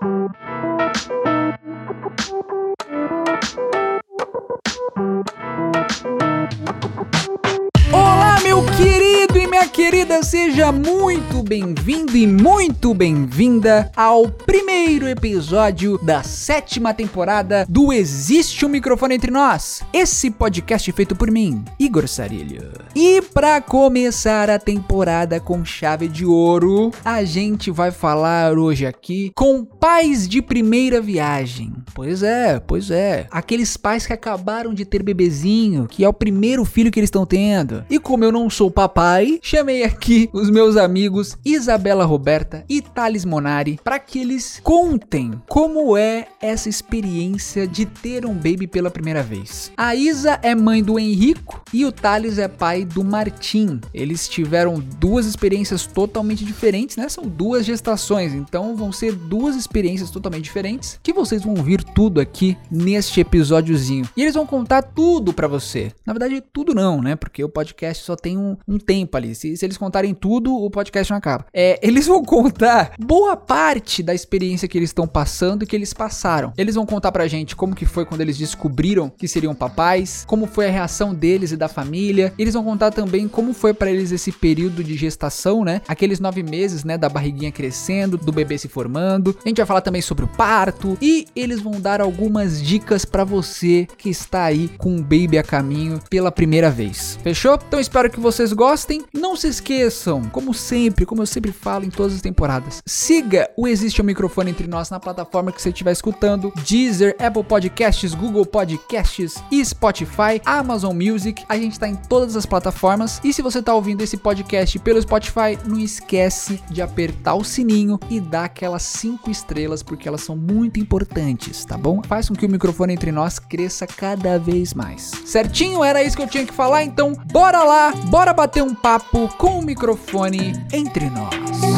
querida, seja muito bem-vindo e muito bem-vinda ao primeiro episódio da sétima temporada do Existe um Microfone Entre Nós, esse podcast feito por mim, Igor Sarilho. E para começar a temporada com chave de ouro, a gente vai falar hoje aqui com pais de primeira viagem. Pois é, pois é. Aqueles pais que acabaram de ter bebezinho, que é o primeiro filho que eles estão tendo. E como eu não sou papai, chamei chamei os meus amigos Isabela Roberta e Thales Monari para que eles contem como é essa experiência de ter um baby pela primeira vez. A Isa é mãe do Henrico e o Thales é pai do Martim. Eles tiveram duas experiências totalmente diferentes, né? São duas gestações, então vão ser duas experiências totalmente diferentes que vocês vão ouvir tudo aqui neste episódiozinho. E eles vão contar tudo para você. Na verdade, tudo não, né? Porque o podcast só tem um, um tempo ali. Se, se eles contarem tudo, o podcast não acaba. É, eles vão contar boa parte da experiência que eles estão passando e que eles passaram. Eles vão contar pra gente como que foi quando eles descobriram que seriam papais, como foi a reação deles e da família. Eles vão contar também como foi para eles esse período de gestação, né? Aqueles nove meses, né? Da barriguinha crescendo, do bebê se formando. A gente vai falar também sobre o parto e eles vão dar algumas dicas para você que está aí com um baby a caminho pela primeira vez. Fechou? Então espero que vocês gostem. Não se esqueçam, como sempre, como eu sempre falo em todas as temporadas, siga o Existe um Microfone Entre Nós na plataforma que você estiver escutando, Deezer, Apple Podcasts, Google Podcasts e Spotify, Amazon Music, a gente está em todas as plataformas e se você está ouvindo esse podcast pelo Spotify, não esquece de apertar o sininho e dar aquelas 5 estrelas porque elas são muito importantes, tá bom? Faz com que o microfone entre nós cresça cada vez mais. Certinho? Era isso que eu tinha que falar, então bora lá, bora bater um papo com o microfone entre nós.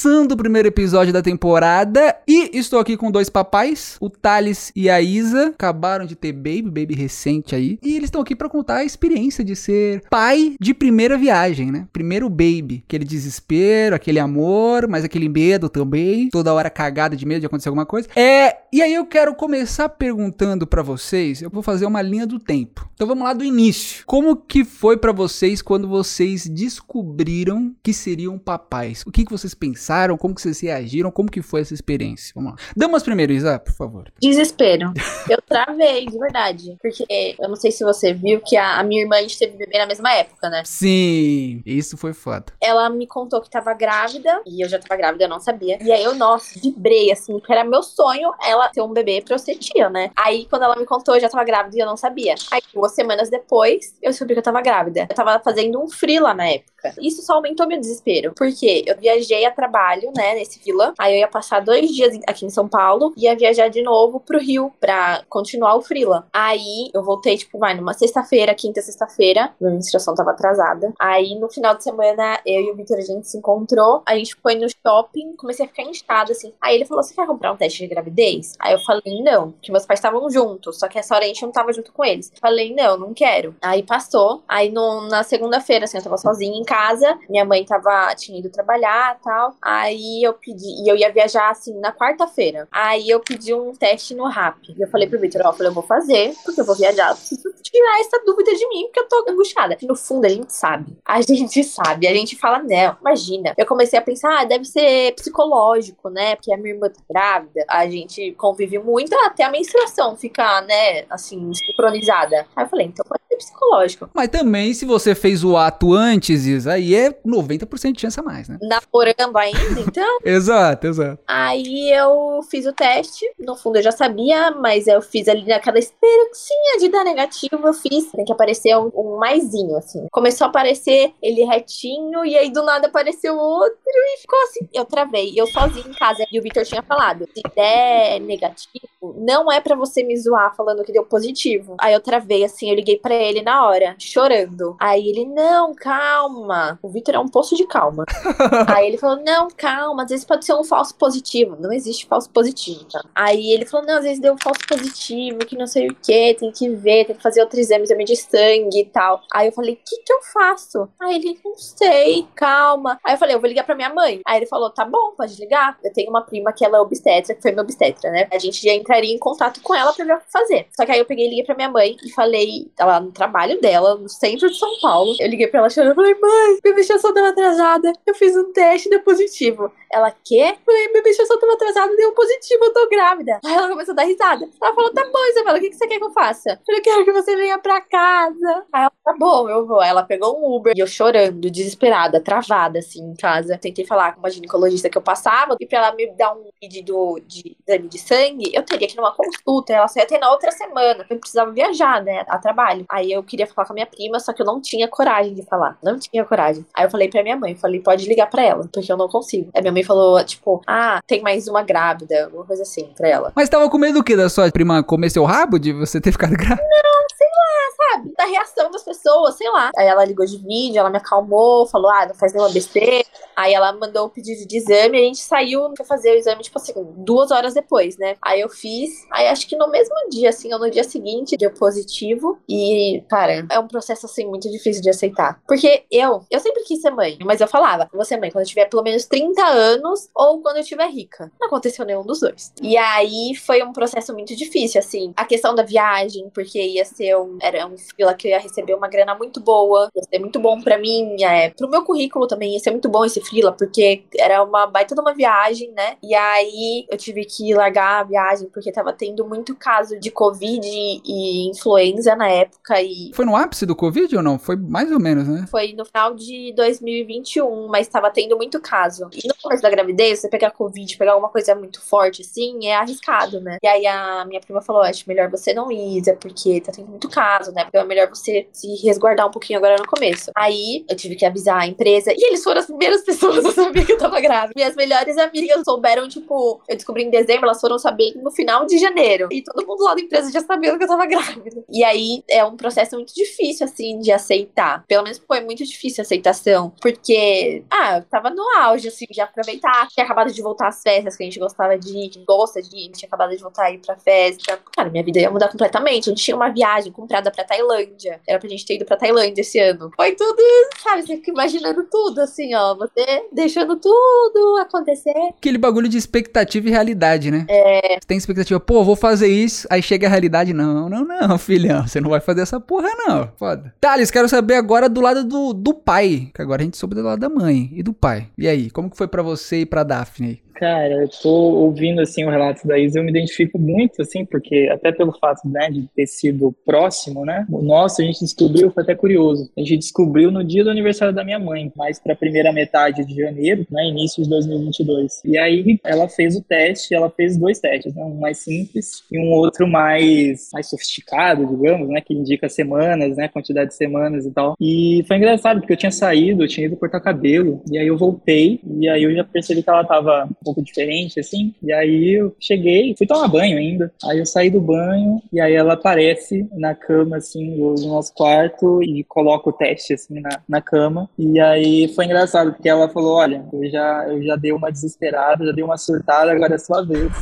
Começando o primeiro episódio da temporada e estou aqui com dois papais, o Thales e a Isa, acabaram de ter baby, baby recente aí, e eles estão aqui para contar a experiência de ser pai de primeira viagem, né? Primeiro baby, aquele desespero, aquele amor, mas aquele medo também, toda hora cagada de medo de acontecer alguma coisa. É, e aí eu quero começar perguntando para vocês, eu vou fazer uma linha do tempo. Então vamos lá do início. Como que foi para vocês quando vocês descobriram que seriam papais? O que que vocês pensaram? Como que vocês reagiram? Como que foi essa experiência? Vamos lá. Damas primeiro, Isa, por favor. Desespero. Eu travei, de verdade. Porque eu não sei se você viu que a, a minha irmã, a gente teve bebê na mesma época, né? Sim, isso foi foda. Ela me contou que tava grávida, e eu já tava grávida, eu não sabia. E aí eu, nossa, vibrei, assim, que era meu sonho ela ter um bebê pra eu ser tia, né? Aí quando ela me contou, eu já tava grávida e eu não sabia. Aí duas semanas depois, eu descobri que eu tava grávida. Eu tava fazendo um free na época. Isso só aumentou meu desespero, porque eu viajei a trabalho, né, nesse vila. Aí eu ia passar dois dias aqui em São Paulo, ia viajar de novo pro Rio pra continuar o frila. Aí eu voltei, tipo, vai, numa sexta-feira, quinta sexta-feira, minha menstruação tava atrasada. Aí no final de semana, eu e o Vitor, a gente se encontrou, a gente foi no shopping, comecei a ficar inchada, assim. Aí ele falou, você quer comprar um teste de gravidez? Aí eu falei, não, que meus pais estavam juntos, só que essa hora a gente não tava junto com eles. Falei, não, não quero. Aí passou, aí no, na segunda-feira, assim, eu tava sozinha em casa, minha mãe tava, tinha ido trabalhar, tal. Aí eu pedi, e eu ia viajar assim na quarta-feira. Aí eu pedi um teste no RAP. E eu falei pro Victor, ó, eu eu vou fazer, porque eu vou viajar, eu preciso tirar essa dúvida de mim, porque eu tô angustiada. no fundo, a gente sabe. A gente sabe. A gente fala, não, imagina. Eu comecei a pensar, ah, deve ser psicológico, né? Porque a minha irmã tá grávida, a gente convive muito até a menstruação ficar, né, assim, sincronizada. Aí eu falei, então psicológico. Mas também, se você fez o ato antes, Isa, aí é 90% de chance a mais, né? Namorando ainda, então. exato, exato. Aí eu fiz o teste, no fundo eu já sabia, mas eu fiz ali naquela esperancinha de dar negativo, eu fiz. Tem que aparecer um, um maisinho, assim. Começou a aparecer ele retinho, e aí do nada apareceu outro, e ficou assim. Eu travei, eu sozinha em casa, e o Victor tinha falado: se der negativo, não é para você me zoar falando que deu positivo. Aí eu travei, assim, eu liguei pra ele ele na hora, chorando. Aí ele, não, calma. O Vitor é um poço de calma. Aí ele falou, não, calma, às vezes pode ser um falso positivo. Não existe falso positivo, tá? Aí ele falou, não, às vezes deu um falso positivo, que não sei o que, tem que ver, tem que fazer outro exame, exame de sangue e tal. Aí eu falei, o que que eu faço? Aí ele, não sei, calma. Aí eu falei, eu vou ligar pra minha mãe. Aí ele falou, tá bom, pode ligar. Eu tenho uma prima que ela é obstetra, que foi minha obstetra, né? A gente já entraria em contato com ela pra ver o que fazer. Só que aí eu peguei e liguei pra minha mãe e falei, ela no trabalho dela, no centro de São Paulo. Eu liguei pra ela chorando, falei, mãe, minha menstruação deu atrasada, eu fiz um teste e deu positivo. Ela, quê? Falei, minha menstruação tava atrasada, deu positivo, eu tô grávida. Aí ela começou a dar risada. Ela falou, tá bom, Isabela, o que, que você quer que eu faça? Eu falei, eu quero que você venha pra casa. Aí ela, tá bom, eu vou. Ela pegou um Uber e eu chorando, desesperada, travada, assim, em casa. Tentei falar com uma ginecologista que eu passava e pra ela me dar um pedido de exame de sangue, eu teria que ir numa consulta. Ela só ia ter na outra semana, eu precisava viajar, né, a trabalho. Aí eu queria falar com a minha prima, só que eu não tinha coragem de falar. Não tinha coragem. Aí eu falei pra minha mãe, falei, pode ligar pra ela, porque eu não consigo. Aí minha mãe falou, tipo, ah, tem mais uma grávida, alguma coisa assim, pra ela. Mas tava com medo do que? Da sua prima comer seu rabo? De você ter ficado grávida? Não, sei lá, sabe? Da reação das pessoas, sei lá. Aí ela ligou de vídeo, ela me acalmou, falou, ah, não faz nenhuma besteira. Aí ela mandou o pedido de exame, a gente saiu pra fazer o exame, tipo assim, duas horas depois, né? Aí eu fiz, aí acho que no mesmo dia, assim, ou no dia seguinte, deu positivo. E, cara, é um processo, assim, muito difícil de aceitar. Porque eu, eu sempre quis ser mãe, mas eu falava, vou ser mãe quando eu tiver pelo menos 30 anos ou quando eu tiver rica. Não aconteceu nenhum dos dois. E aí foi um processo muito difícil, assim. A questão da viagem, porque ia ser um. Era um fila que eu ia receber uma grana muito boa. Ia ser muito bom pra mim. É, pro meu currículo também ia ser muito bom esse frila, porque era uma baita de uma viagem, né? E aí eu tive que largar a viagem, porque tava tendo muito caso de Covid e influenza na época. E Foi no ápice do Covid ou não? Foi mais ou menos, né? foi no final de 2021, mas tava tendo muito caso. E no começo da gravidez, você pegar Covid, pegar alguma coisa muito forte assim, é arriscado, né? E aí a minha prima falou: acho melhor você não ir, Isa, porque tá tendo muito caso, né? Então é melhor você se resguardar um pouquinho agora no começo. Aí eu tive que avisar a empresa, e eles foram as primeiras pessoas a saber que eu tava grávida. Minhas melhores amigas souberam, tipo, eu descobri em dezembro, elas foram saber no final de janeiro. E todo mundo lá da empresa já sabia que eu tava grávida. E aí é um processo muito difícil, assim, de aceitar. Pelo menos foi muito difícil a aceitação. Porque, ah, eu tava no auge, assim, de aproveitar. Tinha acabado de voltar às festas que a gente gostava de ir, que gosta de ir. Tinha acabado de voltar a ir pra festa. Cara, minha vida ia mudar completamente. A gente tinha uma viagem comprada pra Tailândia. Era pra gente ter ido pra Tailândia esse ano. Foi tudo, sabe, você fica imaginando tudo, assim, ó. Você deixando tudo acontecer. Aquele bagulho de expectativa e realidade, né? É. Você tem expectativa, pô, vou fazer isso, aí chega a realidade, não, não, não, filhão, você não vai fazer essa porra, não. Foda. Thales, quero saber agora do lado do, do pai, que agora a gente soube do lado da mãe e do pai. E aí, como que foi pra você e pra Daphne? Cara, eu tô ouvindo assim o relato da Isa, eu me identifico muito assim, porque até pelo fato, né, de ter sido próximo, né? O nosso a gente descobriu, foi até curioso. A gente descobriu no dia do aniversário da minha mãe, mais para a primeira metade de janeiro, né, início de 2022. E aí ela fez o teste, ela fez dois testes, né, um mais simples e um outro mais mais sofisticado, digamos, né, que indica semanas, né, quantidade de semanas e tal. E foi engraçado porque eu tinha saído, eu tinha ido cortar cabelo, e aí eu voltei e aí eu já percebi que ela tava pouco diferente, assim. E aí eu cheguei, fui tomar banho ainda. Aí eu saí do banho e aí ela aparece na cama, assim, do, do nosso quarto e coloca o teste, assim, na, na cama. E aí foi engraçado, porque ela falou, olha, eu já, eu já dei uma desesperada, já dei uma surtada, agora é sua vez.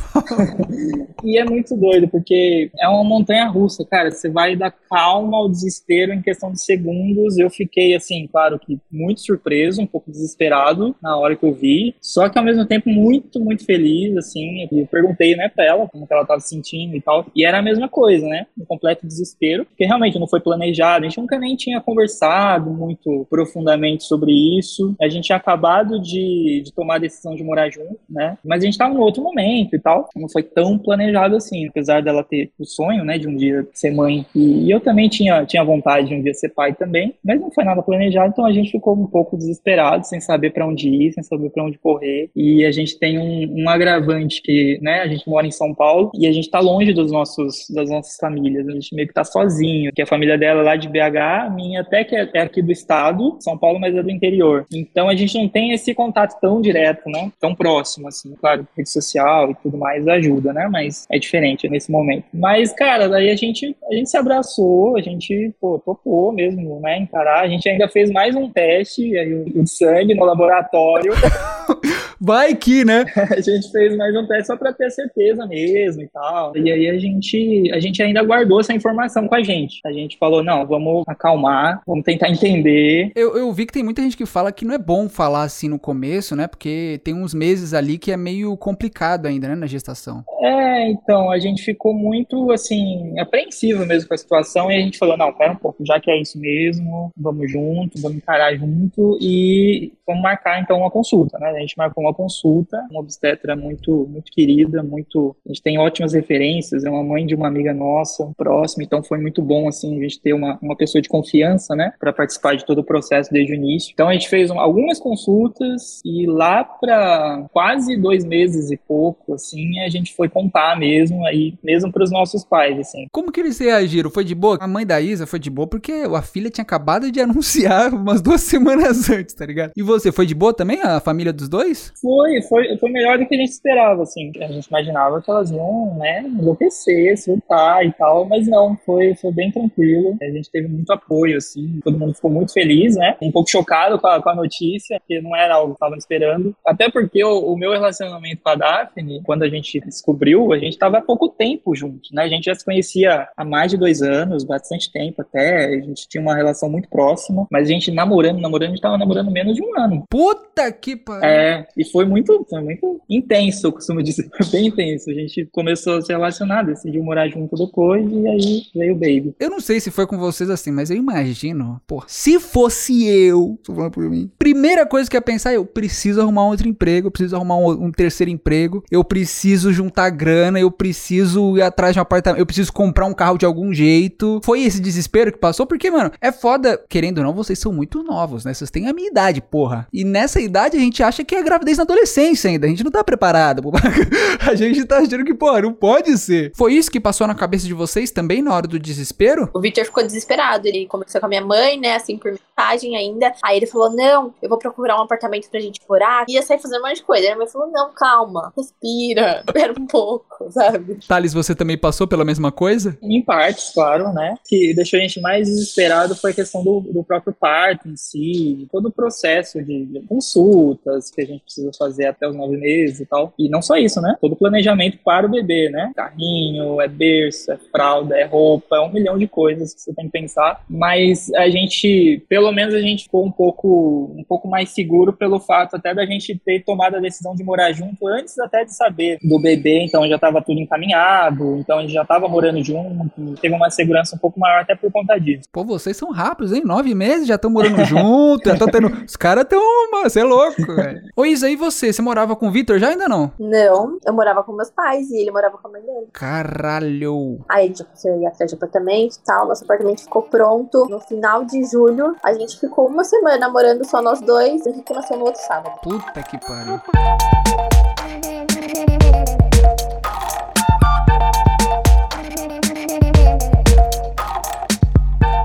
e é muito doido, porque é uma montanha russa, cara. Você vai da calma ao desespero em questão de segundos. Eu fiquei, assim, claro que muito surpreso, um pouco desesperado na hora que eu vi. Só que ao mesmo tempo muito, muito feliz, assim. Eu perguntei, né, pra ela como que ela tava se sentindo e tal. E era a mesma coisa, né? Um completo desespero, porque realmente não foi planejado. A gente nunca nem tinha conversado muito profundamente sobre isso. A gente tinha acabado de, de tomar a decisão de morar junto, né? Mas a gente tava no outro momento e tal. Não foi tão planejado assim, apesar dela ter o sonho, né, de um dia ser mãe. E eu também tinha, tinha vontade de um dia ser pai também, mas não foi nada planejado, então a gente ficou um pouco desesperado, sem saber para onde ir, sem saber para onde correr. E a gente tem tem um, um, agravante que, né, a gente mora em São Paulo e a gente tá longe dos nossos, das nossas famílias. A gente meio que tá sozinho, que a família dela é lá de BH, minha até que é, é aqui do estado, São Paulo, mas é do interior. Então a gente não tem esse contato tão direto, né? Tão próximo, assim. Claro, rede social e tudo mais ajuda, né? Mas é diferente nesse momento. Mas, cara, daí a gente, a gente se abraçou, a gente, pô, topou mesmo, né? Encarar. A gente ainda fez mais um teste, aí o sangue no laboratório. Vai que, né? a gente fez mais um teste só para ter certeza mesmo e tal. E aí a gente, a gente ainda guardou essa informação com a gente. A gente falou, não, vamos acalmar, vamos tentar entender. Eu, eu vi que tem muita gente que fala que não é bom falar assim no começo, né? Porque tem uns meses ali que é meio complicado ainda, né, na gestação. É, então, a gente ficou muito, assim, apreensivo mesmo com a situação e a gente falou, não, pera um pouco, já que é isso mesmo, vamos junto, vamos encarar junto e vamos marcar, então, uma consulta, né? A gente marcou uma consulta, uma obstetra muito, muito querida, muito, a gente tem ótimas referências, é uma mãe de uma amiga nossa, próxima, então foi muito bom, assim, a gente ter uma, uma pessoa de confiança, né, para participar de todo o processo desde o início. Então, a gente fez um, algumas consultas e lá para quase dois meses e pouco, assim, a gente foi contar mesmo, aí, mesmo para os nossos pais, assim. Como que eles reagiram? Foi de boa? A mãe da Isa foi de boa porque a filha tinha acabado de anunciar umas duas semanas antes, tá ligado? E você, foi de boa também, a família dos dois? Foi, foi, foi melhor do que a gente esperava, assim. A gente imaginava que elas iam, né, enlouquecer, surtar e tal, mas não, foi, foi bem tranquilo. A gente teve muito apoio, assim, todo mundo ficou muito feliz, né? Um pouco chocado com a, com a notícia, porque não era algo que estavam esperando. Até porque o, o meu relacionamento com a Daphne, quando a gente descobriu, a gente estava há pouco tempo juntos, né? A gente já se conhecia há mais de dois anos, bastante tempo até. A gente tinha uma relação muito próxima, mas a gente namorando, namorando, a gente tava namorando menos de um ano. Puta que pariu! É, e foi muito, foi muito intenso, eu costumo dizer. Foi bem intenso. A gente começou a se relacionar, decidiu morar junto depois e aí veio o baby. Eu não sei se foi com vocês assim, mas eu imagino, pô, se fosse eu, tô falando por mim, primeira coisa que ia pensar, eu preciso arrumar um outro emprego, eu preciso arrumar um, um terceiro emprego, eu preciso juntar grana, eu preciso ir atrás de um apartamento, eu preciso comprar um carro de algum jeito. Foi esse desespero que passou, porque, mano, é foda, querendo ou não, vocês são muito novos, né? Vocês têm a minha idade, porra. E nessa idade a gente acha que é gravidez na adolescência ainda, a gente não tá preparado, pô. a gente tá achando que, porra, não pode ser. Foi isso que passou na cabeça de vocês também na hora do desespero? O Victor ficou desesperado, ele conversou com a minha mãe, né, assim, por mensagem ainda. Aí ele falou: Não, eu vou procurar um apartamento pra gente morar. Ia sair fazendo um monte de coisa. Aí minha mãe falou: Não, calma, respira, espera um pouco, sabe? Thales, você também passou pela mesma coisa? Em partes, claro, né? O que deixou a gente mais desesperado foi a questão do, do próprio parto em si, todo o processo de, de consultas que a gente precisa fazer até os nove meses e tal. E não só isso, né? Todo o planejamento para o bebê, né? Carrinho, é berço, é fralda, é roupa, é um milhão de coisas que você tem que pensar. Mas a gente, pelo menos a gente ficou um pouco, um pouco mais seguro pelo fato até da gente ter tomado a decisão de morar junto antes até de saber do bebê, então já estava tudo encaminhado, então a gente já estava morando junto, teve uma segurança um pouco maior até por conta disso. Pô, vocês são rápidos, hein? Nove meses já estão morando junto, já estão tendo. Os caras estão. Você é louco, velho. Ô, Isa, e você? Você morava com o Vitor já ainda não? Não, eu morava com meus pais e ele morava com a mãe dele. Caralho. Aí a gente conseguiu ir atrás de apartamento e tal. Nosso apartamento ficou pronto no final de julho. A gente ficou uma semana morando só nós dois. E a gente nasceu no outro sábado. Puta que pariu.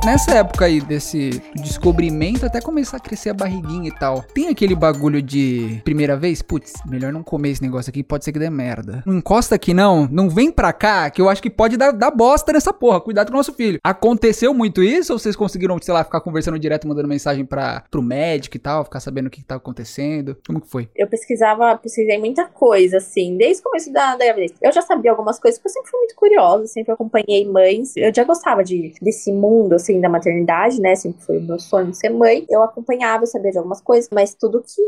Nessa época aí desse descobrimento, até começar a crescer a barriguinha e tal, tem aquele bagulho de primeira vez? Putz, melhor não comer esse negócio aqui, pode ser que dê merda. Não encosta aqui não, não vem pra cá, que eu acho que pode dar, dar bosta nessa porra. Cuidado com o nosso filho. Aconteceu muito isso ou vocês conseguiram, sei lá, ficar conversando direto, mandando mensagem pra, pro médico e tal, ficar sabendo o que, que tava acontecendo? Como que foi? Eu pesquisava, pesquisei muita coisa, assim, desde o começo da, da gravidez. Eu já sabia algumas coisas, porque eu sempre fui muito curiosa, sempre acompanhei mães. Eu já gostava de, desse mundo, assim, da maternidade, né? Sempre foi o meu sonho ser mãe. Eu acompanhava, sabia de algumas coisas, mas tudo que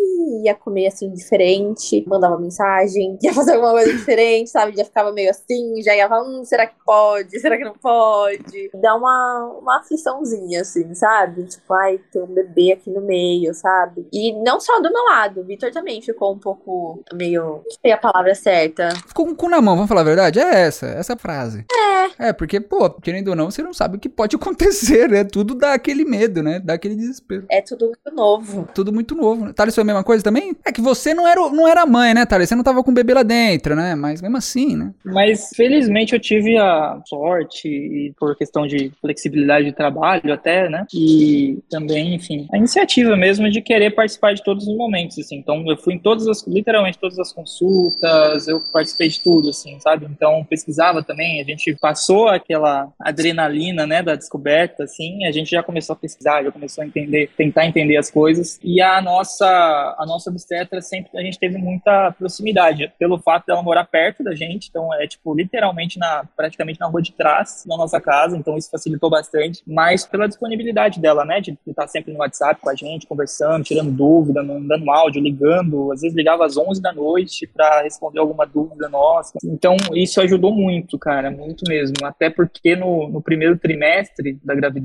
ia comer assim diferente, mandava mensagem, ia fazer alguma coisa diferente, sabe? Já ficava meio assim, já ia falar, hum, será que pode? Será que não pode? Dá uma, uma afliçãozinha, assim, sabe? Tipo, ai, tem um bebê aqui no meio, sabe? E não só do meu lado, o Vitor também ficou um pouco meio. Não sei a palavra certa. Ficou com o cu na mão, vamos falar a verdade? É essa, essa frase. É. É, porque, pô, querendo ou não, você não sabe o que pode acontecer desespero, é tudo dá aquele medo, né? Dá aquele desespero. É tudo muito novo. Tudo muito novo. Né? Thales foi a mesma coisa também? É que você não era, não era mãe, né, Thales? Você não tava com o bebê lá dentro, né? Mas mesmo assim, né? Mas felizmente eu tive a sorte, e por questão de flexibilidade de trabalho até, né? E também, enfim, a iniciativa mesmo de querer participar de todos os momentos, assim. Então eu fui em todas as, literalmente todas as consultas, eu participei de tudo, assim, sabe? Então pesquisava também, a gente passou aquela adrenalina, né, da descoberta, assim, a gente já começou a pesquisar, já começou a entender, tentar entender as coisas. E a nossa, a nossa obstetra sempre, a gente teve muita proximidade, pelo fato dela morar perto da gente, então é, tipo, literalmente na, praticamente na rua de trás da nossa casa, então isso facilitou bastante, mas pela disponibilidade dela, né, de estar sempre no WhatsApp com a gente, conversando, tirando dúvida, mandando áudio, ligando, às vezes ligava às 11 da noite para responder alguma dúvida nossa. Então, isso ajudou muito, cara, muito mesmo. Até porque no, no primeiro trimestre da gravidez,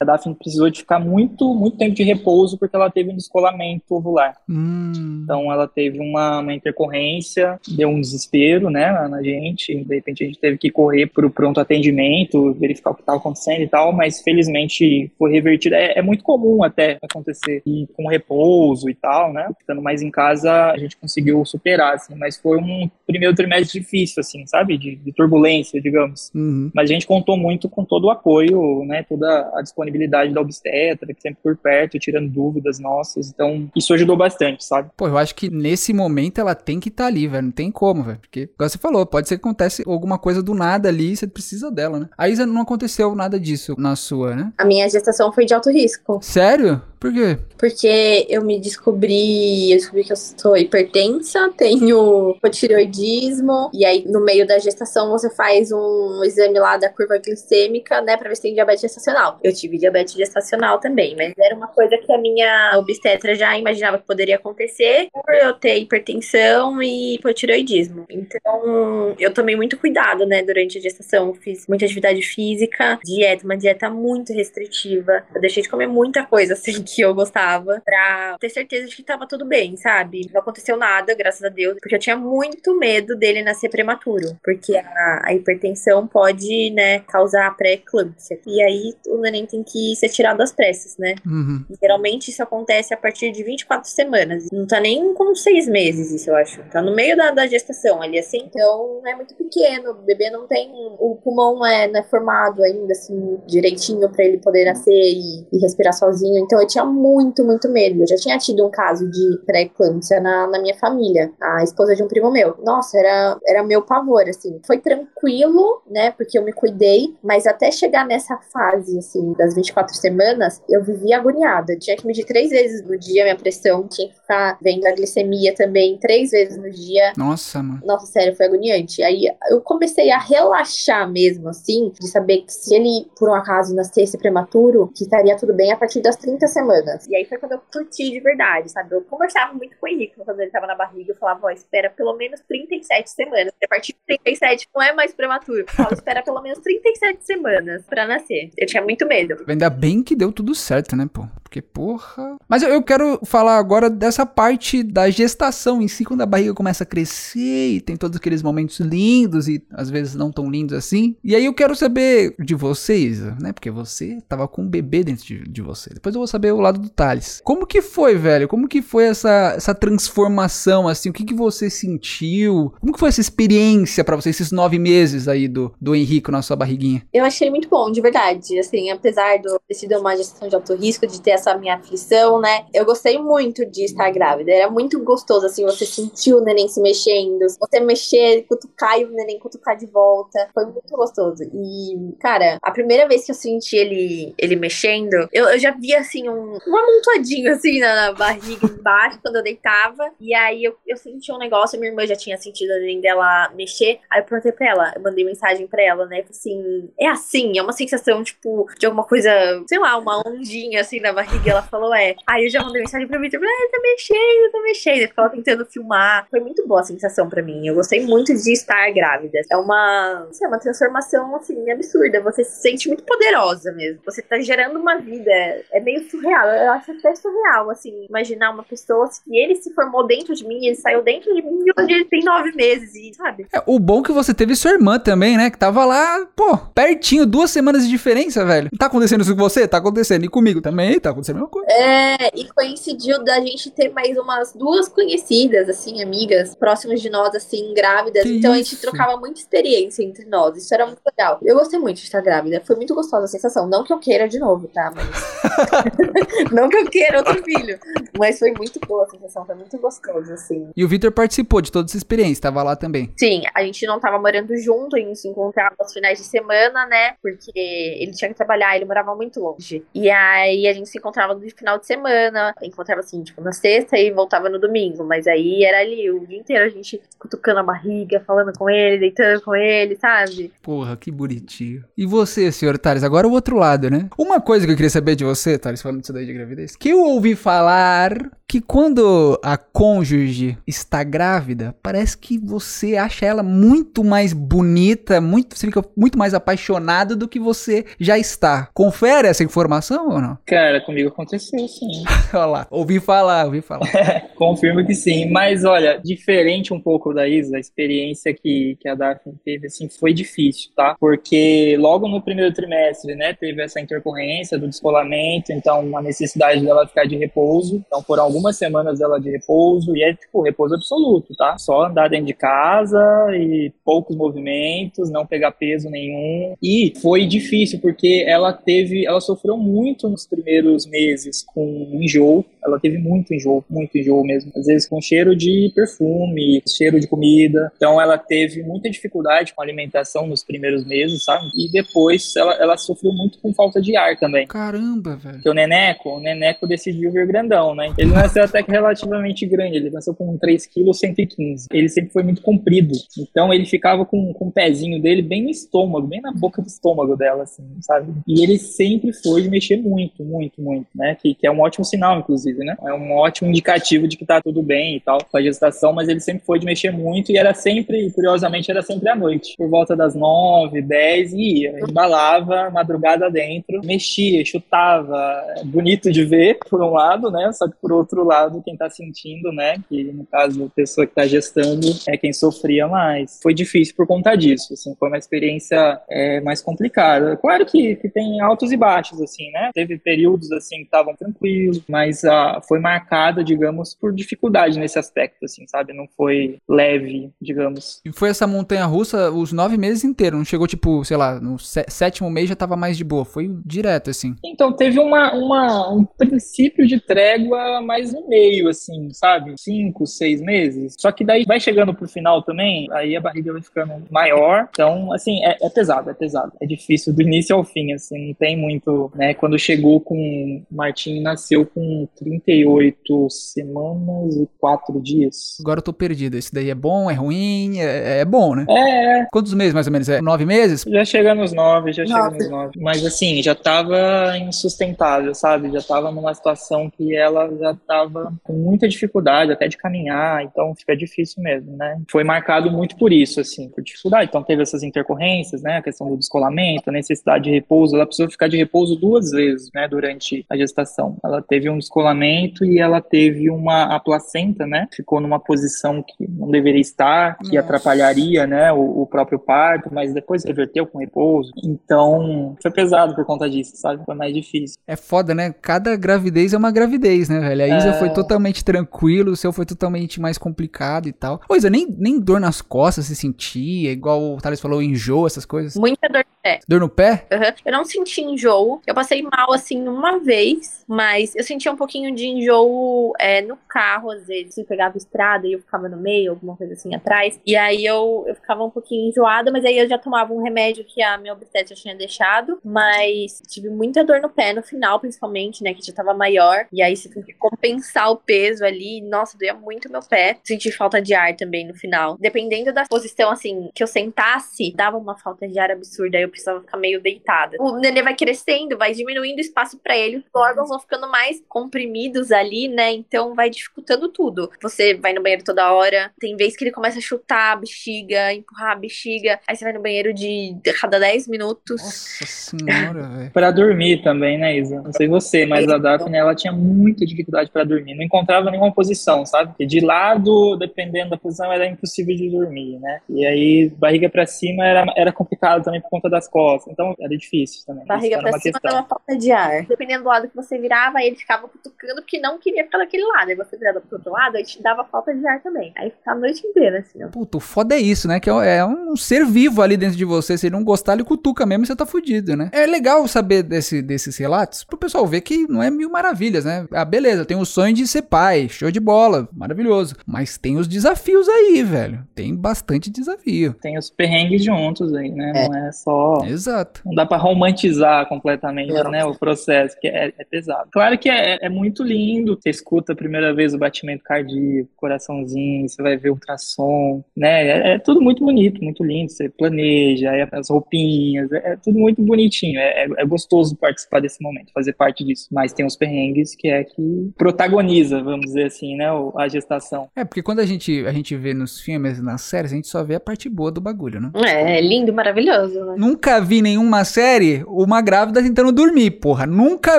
a Daphne precisou de ficar muito, muito tempo de repouso porque ela teve um descolamento ovular. Hum. Então, ela teve uma, uma intercorrência, deu um desespero, né, na gente. De repente, a gente teve que correr para o pronto atendimento, verificar o que estava acontecendo e tal, mas felizmente foi revertido. É, é muito comum até acontecer. E com repouso e tal, né, ficando mais em casa, a gente conseguiu superar, assim, mas foi um primeiro trimestre difícil, assim, sabe? De, de turbulência, digamos. Uhum. Mas a gente contou muito com todo o apoio, né? Toda a disponibilidade da obstetra, que sempre por perto, tirando dúvidas nossas. Então, isso ajudou bastante, sabe? Pô, eu acho que nesse momento ela tem que estar tá ali, velho. Não tem como, velho. Porque, como você falou, pode ser que acontece alguma coisa do nada ali e você precisa dela, né? A Isa não aconteceu nada disso na sua, né? A minha gestação foi de alto risco. Sério? Por quê? Porque eu me descobri, eu descobri que eu sou hipertensa, tenho hipotireoidismo, e aí no meio da gestação você faz um exame lá da curva glicêmica, né, pra ver se tem diabetes gestacional. Eu tive diabetes gestacional também, mas era uma coisa que a minha obstetra já imaginava que poderia acontecer por eu ter hipertensão e hipotireoidismo. Então, eu tomei muito cuidado, né, durante a gestação. fiz muita atividade física, dieta, uma dieta muito restritiva. Eu deixei de comer muita coisa, assim, que eu gostava, pra ter certeza de que tava tudo bem, sabe? Não aconteceu nada, graças a Deus, porque eu tinha muito medo dele nascer prematuro, porque a, a hipertensão pode, né, causar pré-eclâmpsia. E aí o neném tem que ser tirado das pressas, né? Uhum. Geralmente isso acontece a partir de 24 semanas. Não tá nem com seis meses, isso eu acho. Tá no meio da, da gestação ali, assim. Então é muito pequeno. O bebê não tem. O pulmão é, não é formado ainda, assim, direitinho para ele poder nascer e, e respirar sozinho. Então eu tinha tinha muito, muito medo. Eu já tinha tido um caso de pré-eclâmpsia na, na minha família, a esposa de um primo meu. Nossa, era, era meu pavor, assim. Foi tranquilo, né, porque eu me cuidei, mas até chegar nessa fase, assim, das 24 semanas, eu vivia agoniada. tinha que medir três vezes no dia minha pressão, tinha que ficar vendo a glicemia também três vezes no dia. Nossa, mano. Nossa, sério, foi agoniante. Aí eu comecei a relaxar mesmo, assim, de saber que se ele, por um acaso, nascesse prematuro, que estaria tudo bem a partir das 30 semanas semanas. E aí foi quando eu curti de verdade, sabe? Eu conversava muito com o Henrique quando ele tava na barriga. Eu falava, ó, espera pelo menos 37 semanas. A partir de 37 não é mais prematuro. Eu falava, espera pelo menos 37 semanas pra nascer. Eu tinha muito medo. Ainda bem que deu tudo certo, né, pô? Porque, porra. Mas eu quero falar agora dessa parte da gestação em si, quando a barriga começa a crescer e tem todos aqueles momentos lindos e às vezes não tão lindos assim. E aí eu quero saber de vocês, né? Porque você tava com um bebê dentro de, de você. Depois eu vou saber o lado do Thales. Como que foi, velho? Como que foi essa, essa transformação, assim? O que que você sentiu? Como que foi essa experiência para você, esses nove meses aí do, do Henrique na sua barriguinha? Eu achei muito bom, de verdade. Assim, apesar de eu ter sido uma gestação de alto risco, de ter essa minha aflição, né? Eu gostei muito de estar grávida. Era muito gostoso, assim, você sentir o neném se mexendo, você mexer, cutucar e o neném cutucar de volta. Foi muito gostoso. E, cara, a primeira vez que eu senti ele, ele mexendo, eu, eu já via, assim, um, um amontoadinho, assim, na, barriga embaixo, quando eu deitava. E aí eu, eu senti um negócio, minha irmã já tinha sentido a neném dela mexer. Aí eu perguntei pra ela, eu mandei mensagem pra ela, né? Assim, é assim, é uma sensação, tipo, de alguma coisa, sei lá, uma ondinha, assim, na barriga barriga? E ela falou, é. Aí eu já mandei mensagem pra Vitor, ah, tá mexendo, tá mexendo. Ele ficava tentando filmar. Foi muito boa a sensação pra mim. Eu gostei muito de estar grávida. É uma, sei, uma transformação, assim, absurda. Você se sente muito poderosa mesmo. Você tá gerando uma vida. É meio surreal. Eu acho até surreal, assim, imaginar uma pessoa que ele se formou dentro de mim, ele saiu dentro de mim e hoje ele tem nove meses, e, sabe? É, o bom que você teve sua irmã também, né? Que tava lá, pô, pertinho, duas semanas de diferença, velho. Tá acontecendo isso com você? Tá acontecendo. E comigo também, tá acontecendo a mesma coisa. É, e coincidiu da gente ter mais umas duas conhecidas, assim, amigas, próximas de nós, assim, grávidas. Que então a gente isso? trocava muita experiência entre nós. Isso era muito legal. Eu gostei muito de estar grávida. Foi muito gostosa a sensação. Não que eu queira de novo, tá? Mas. Não que eu queira outro filho. Mas foi muito boa a sensação. Foi muito gostoso, assim. E o Victor participou de toda essa experiência, tava lá também. Sim, a gente não tava morando junto, a gente se encontrava aos finais de semana, né? Porque ele tinha que trabalhar, ele morava muito longe. E aí a gente se encontrava no final de semana, encontrava assim, tipo, na sexta e voltava no domingo. Mas aí era ali o dia inteiro a gente cutucando a barriga, falando com ele, deitando com ele, sabe? Porra, que bonitinho. E você, senhor Thales? Agora o outro lado, né? Uma coisa que eu queria saber de você, Thales, falando disso daí de gravidez, que eu ouvi falar que quando a cônjuge está grávida, parece que você acha ela muito mais bonita, muito, você fica muito mais apaixonado do que você já está. Confere essa informação ou não? Cara, comigo aconteceu sim. Olha lá, ouvi falar, ouvi falar. Confirmo que sim. Mas olha, diferente um pouco da Isa, a experiência que, que a Daphne teve, assim, foi difícil, tá? Porque logo no primeiro trimestre, né, teve essa intercorrência do descolamento, então a necessidade dela ficar de repouso. Então foram algumas semanas dela de repouso, e é tipo repouso absoluto, tá? Só andar dentro de casa e poucos movimentos, não pegar peso nenhum. E foi difícil porque ela teve, ela sofreu muito nos primeiros meses com enjoo. Ela teve muito enjoo, muito enjoo mesmo. Às vezes com cheiro de perfume, cheiro de comida. Então ela teve muita dificuldade com alimentação nos primeiros meses, sabe? E depois ela, ela sofreu muito com falta de ar também. Caramba, velho. Porque o Neneco, o Neneco decidiu vir grandão, né? Ele nasceu até que relativamente grande, ele nasceu com 3 kg 115. Ele sempre foi muito comprido. Então ele ficava com, com o pezinho dele bem no estômago, bem na boca do estômago dela, assim, sabe? E ele sempre foi de mexer muito, muito, muito, né? Que, que é um ótimo sinal, inclusive, né? É um ótimo indicativo de que tá tudo bem e tal com a gestação, mas ele sempre foi de mexer muito e era sempre, curiosamente, era sempre à noite. Por volta das 9, 10 e ia. Embalava, madrugada dentro, mexia, chutava. É bonito de ver, por um lado, né? Só que por outro lado, quem tá sentindo, né? Que no caso, a pessoa que tá gestando é quem sofria mais. Foi difícil por conta disso, assim, foi uma experiência é, mais complicada. Claro que, que tem altos e baixos, assim, né? Teve períodos, assim, que estavam tranquilos, mas foi marcada, digamos, por dificuldade nesse aspecto, assim, sabe? Não foi leve, digamos. E foi essa montanha russa os nove meses inteiros. Não chegou, tipo, sei lá, no sé- sétimo mês já tava mais de boa. Foi direto, assim. Então, teve uma, uma, um princípio de trégua mais no meio, assim, sabe? Cinco, seis meses. Só que daí vai chegando pro final também, aí a barriga vai ficando maior. Então, assim, é, é pesado, é pesado. É difícil do início ao fim, assim, não tem muito, né? Quando chegou com. Martim nasceu com 38 semanas e 4 dias. Agora eu tô perdido. Esse daí é bom, é ruim? É, é bom, né? É, Quantos meses mais ou menos? É nove meses? Já chega nos nove, já chega nos nove. Mas assim, já tava insustentável, sabe? Já tava numa situação que ela já tava com muita dificuldade até de caminhar, então fica difícil mesmo, né? Foi marcado muito por isso, assim, por dificuldade. Então teve essas intercorrências, né? A questão do descolamento, a necessidade de repouso. Ela precisou ficar de repouso duas vezes, né? Durante a gestação. Ela teve um descolamento e ela teve uma a placenta, né? Ficou numa posição que não deveria estar, que Nossa. atrapalharia, né? O, o próprio parto, mas depois reverteu com repouso. Então foi pesado por conta disso, sabe? Foi mais difícil. É foda, né? Cada gravidez é uma gravidez, né, velho? A Isa É. foi totalmente tranquilo, o seu foi totalmente mais complicado e tal. Pois é, nem, nem dor nas costas se sentia, igual o Thales falou, enjoo, essas coisas. Muita dor pé. Dor no pé? Aham. Eu não senti enjoo. Eu passei mal, assim, uma vez, mas eu sentia um pouquinho de enjoo é, no carro, às vezes. Eu pegava estrada e eu ficava no meio, alguma coisa assim atrás. E aí eu, eu ficava um pouquinho enjoada, mas aí eu já tomava um remédio que a minha obstetra tinha deixado. Mas tive muita dor no pé no final, principalmente, né? Que já tava maior. E aí você tem que compensar o peso ali. Nossa, doía muito meu pé. Senti falta de ar também no final. Dependendo da posição, assim, que eu sentasse, dava uma falta de ar absurda. Eu eu precisava ficar meio deitada. O nenê vai crescendo, vai diminuindo o espaço para ele, os órgãos vão ficando mais comprimidos ali, né? Então vai dificultando tudo. Você vai no banheiro toda hora, tem vez que ele começa a chutar a bexiga, empurrar a bexiga, aí você vai no banheiro de cada 10 minutos. Nossa senhora, velho. Pra dormir também, né, Isa? Não sei você, mas a Daphne, ela tinha muita dificuldade pra dormir. Não encontrava nenhuma posição, sabe? E de lado, dependendo da posição, era impossível de dormir, né? E aí, barriga pra cima era, era complicado também por conta das costas. Então, era difícil também. Barriga pra uma cima questão. dava falta de ar. Dependendo do lado que você virava, aí ele ficava cutucando porque não queria ficar daquele lado. Aí você virava pro outro lado, aí te dava falta de ar também. Aí ficava a noite inteira, assim, ó. Puta, o foda é isso, né? Que é é um ser vivo ali dentro de você. Se ele não gostar, ele cutuca mesmo e você tá fudido, né? É legal saber desse, desses relatos pro pessoal ver que não é mil maravilhas, né? Ah, beleza, tenho o sonho de ser pai, show de bola, maravilhoso. Mas tem os desafios aí, velho. Tem bastante desafio. Tem os perrengues juntos aí, né? Não é só. Exato. Não dá pra romantizar completamente, Não. né, o processo, que é, é pesado. Claro que é, é muito lindo, você escuta a primeira vez o batimento cardíaco, coraçãozinho, você vai ver o ultrassom, né, é, é tudo muito bonito, muito lindo, você planeja, aí as roupinhas, é, é tudo muito bonitinho, é, é- é gostoso participar desse momento, fazer parte disso, mas tem os perrengues que é que protagoniza, vamos dizer assim, né, a gestação. É, porque quando a gente, a gente vê nos filmes e nas séries, a gente só vê a parte boa do bagulho, né? É, lindo, maravilhoso, né? Nunca vi nenhuma série uma grávida tentando dormir, porra. Nunca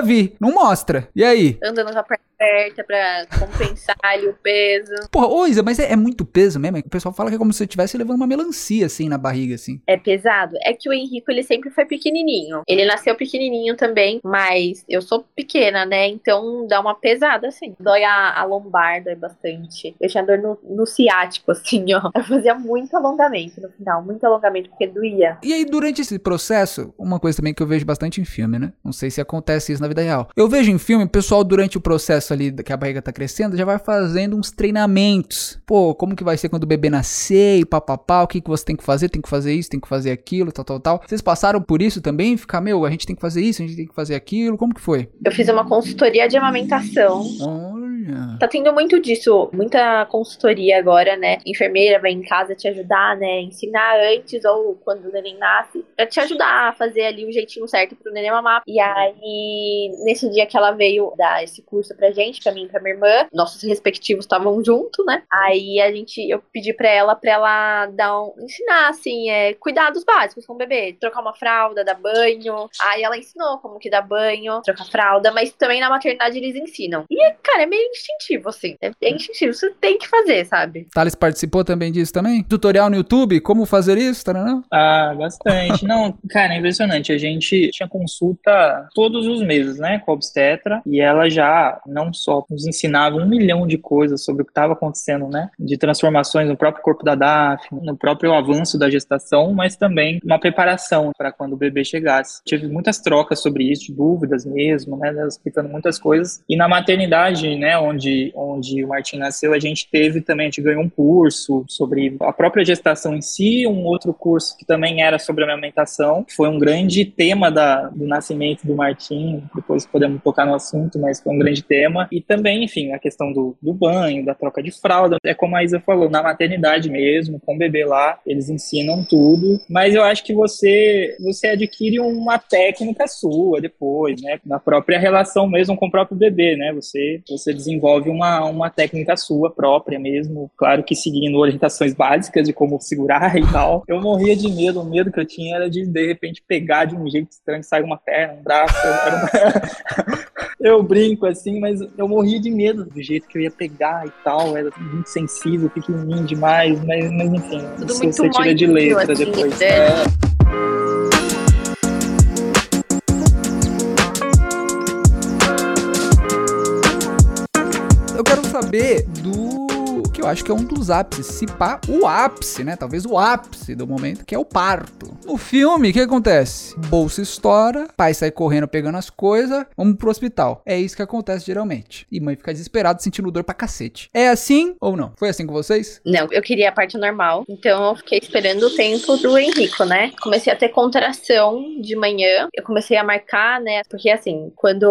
vi. Não mostra. E aí? Andando com a aberta pra compensar ali o peso. Porra, ô Isa, mas é, é muito peso mesmo? O pessoal fala que é como se você estivesse levando uma melancia, assim, na barriga, assim. É pesado. É que o Henrico, ele sempre foi pequenininho. Ele nasceu pequenininho também, mas eu sou pequena, né? Então dá uma pesada, assim. Dói a, a lombar, dói bastante. Eu tinha dor no, no ciático, assim, ó. Eu fazia muito alongamento no final, muito alongamento, porque doía. E aí, durante esse processo, uma coisa também que eu vejo bastante em filme, né? Não sei se acontece isso na vida real. Eu vejo em filme, o pessoal, durante o processo ali que a barriga tá crescendo, já vai fazendo uns treinamentos. Pô, como que vai ser quando o bebê nascer e papapá, o que, que você tem que fazer? Tem que fazer isso, tem que fazer aquilo, tal, tal, tal. Vocês passaram por isso também? Ficar, meu, a gente tem que fazer isso, a gente tem que fazer aquilo. Como que foi? Eu fiz uma consultoria de amamentação. Olha. Tá tendo muito disso, muita consultoria agora, né? Enfermeira vai em casa te ajudar, né? Ensinar antes ou quando o neném nasce, pra te ajudar a fazer ali o jeitinho certo pro neném mamar. E aí, nesse dia que ela veio dar esse curso pra gente, pra mim e pra minha irmã, nossos respectivos estavam junto, né? Aí a gente, eu pedi pra ela, pra ela dar um, ensinar, assim, é, cuidados básicos com o bebê, trocar uma fralda, dar banho. Aí ela ensinou como que dá banho, trocar fralda, mas também na maternidade eles ensinam. E, cara, é meio instintivo, assim. É, é instintivo, você tem que fazer, sabe? Thales participou também disso também? Tutorial no YouTube, como fazer isso, tá, não? Ah, bastante. Não, cara, é impressionante. A gente tinha consulta todos os meses, né, com a obstetra, e ela já não só nos ensinava um milhão de coisas sobre o que estava acontecendo, né, de transformações no próprio corpo da Daphne, no próprio avanço da gestação, mas também uma preparação para quando o bebê chegasse. Tive muitas trocas sobre isso, dúvidas mesmo, né, explicando muitas coisas. E na maternidade, né, onde, onde o Martim nasceu, a gente teve também, a gente ganhou um curso sobre a própria gestação em si, um outro curso que também era sobre amamentação, que foi um grande tema da, do nascimento do Martim, depois podemos tocar no assunto, mas foi um grande tema. E também, enfim, a questão do, do banho, da troca de fralda, é como a Isa falou, na maternidade mesmo, com o bebê lá, eles ensinam tudo, mas eu acho que você, você adquire uma técnica sua depois, né, na própria relação mesmo com o próprio bebê, né, você, você desenvolve uma, uma técnica sua própria mesmo, claro que seguindo orientações básicas de como segurar e tal. Eu morria de medo, o medo que eu tinha era de de repente pegar de um jeito estranho, sair uma perna, um braço, uma- eu brinco assim, mas eu morria de medo do jeito que eu ia pegar e tal, era muito sensível, pequenininho demais, mas, mas enfim, Tudo isso você tira de letra assim, depois. né? É. saber do eu acho que é um dos ápices, se pá, o ápice, né? Talvez o ápice do momento, que é o parto. No filme, o que acontece? Bolsa estoura, pai sai correndo pegando as coisas, vamos pro hospital. É isso que acontece geralmente. E mãe fica desesperada sentindo dor pra cacete. É assim ou não? Foi assim com vocês? Não, eu queria a parte normal. Então eu fiquei esperando o tempo do Henrico, né? Comecei a ter contração de manhã. Eu comecei a marcar, né? Porque assim, quando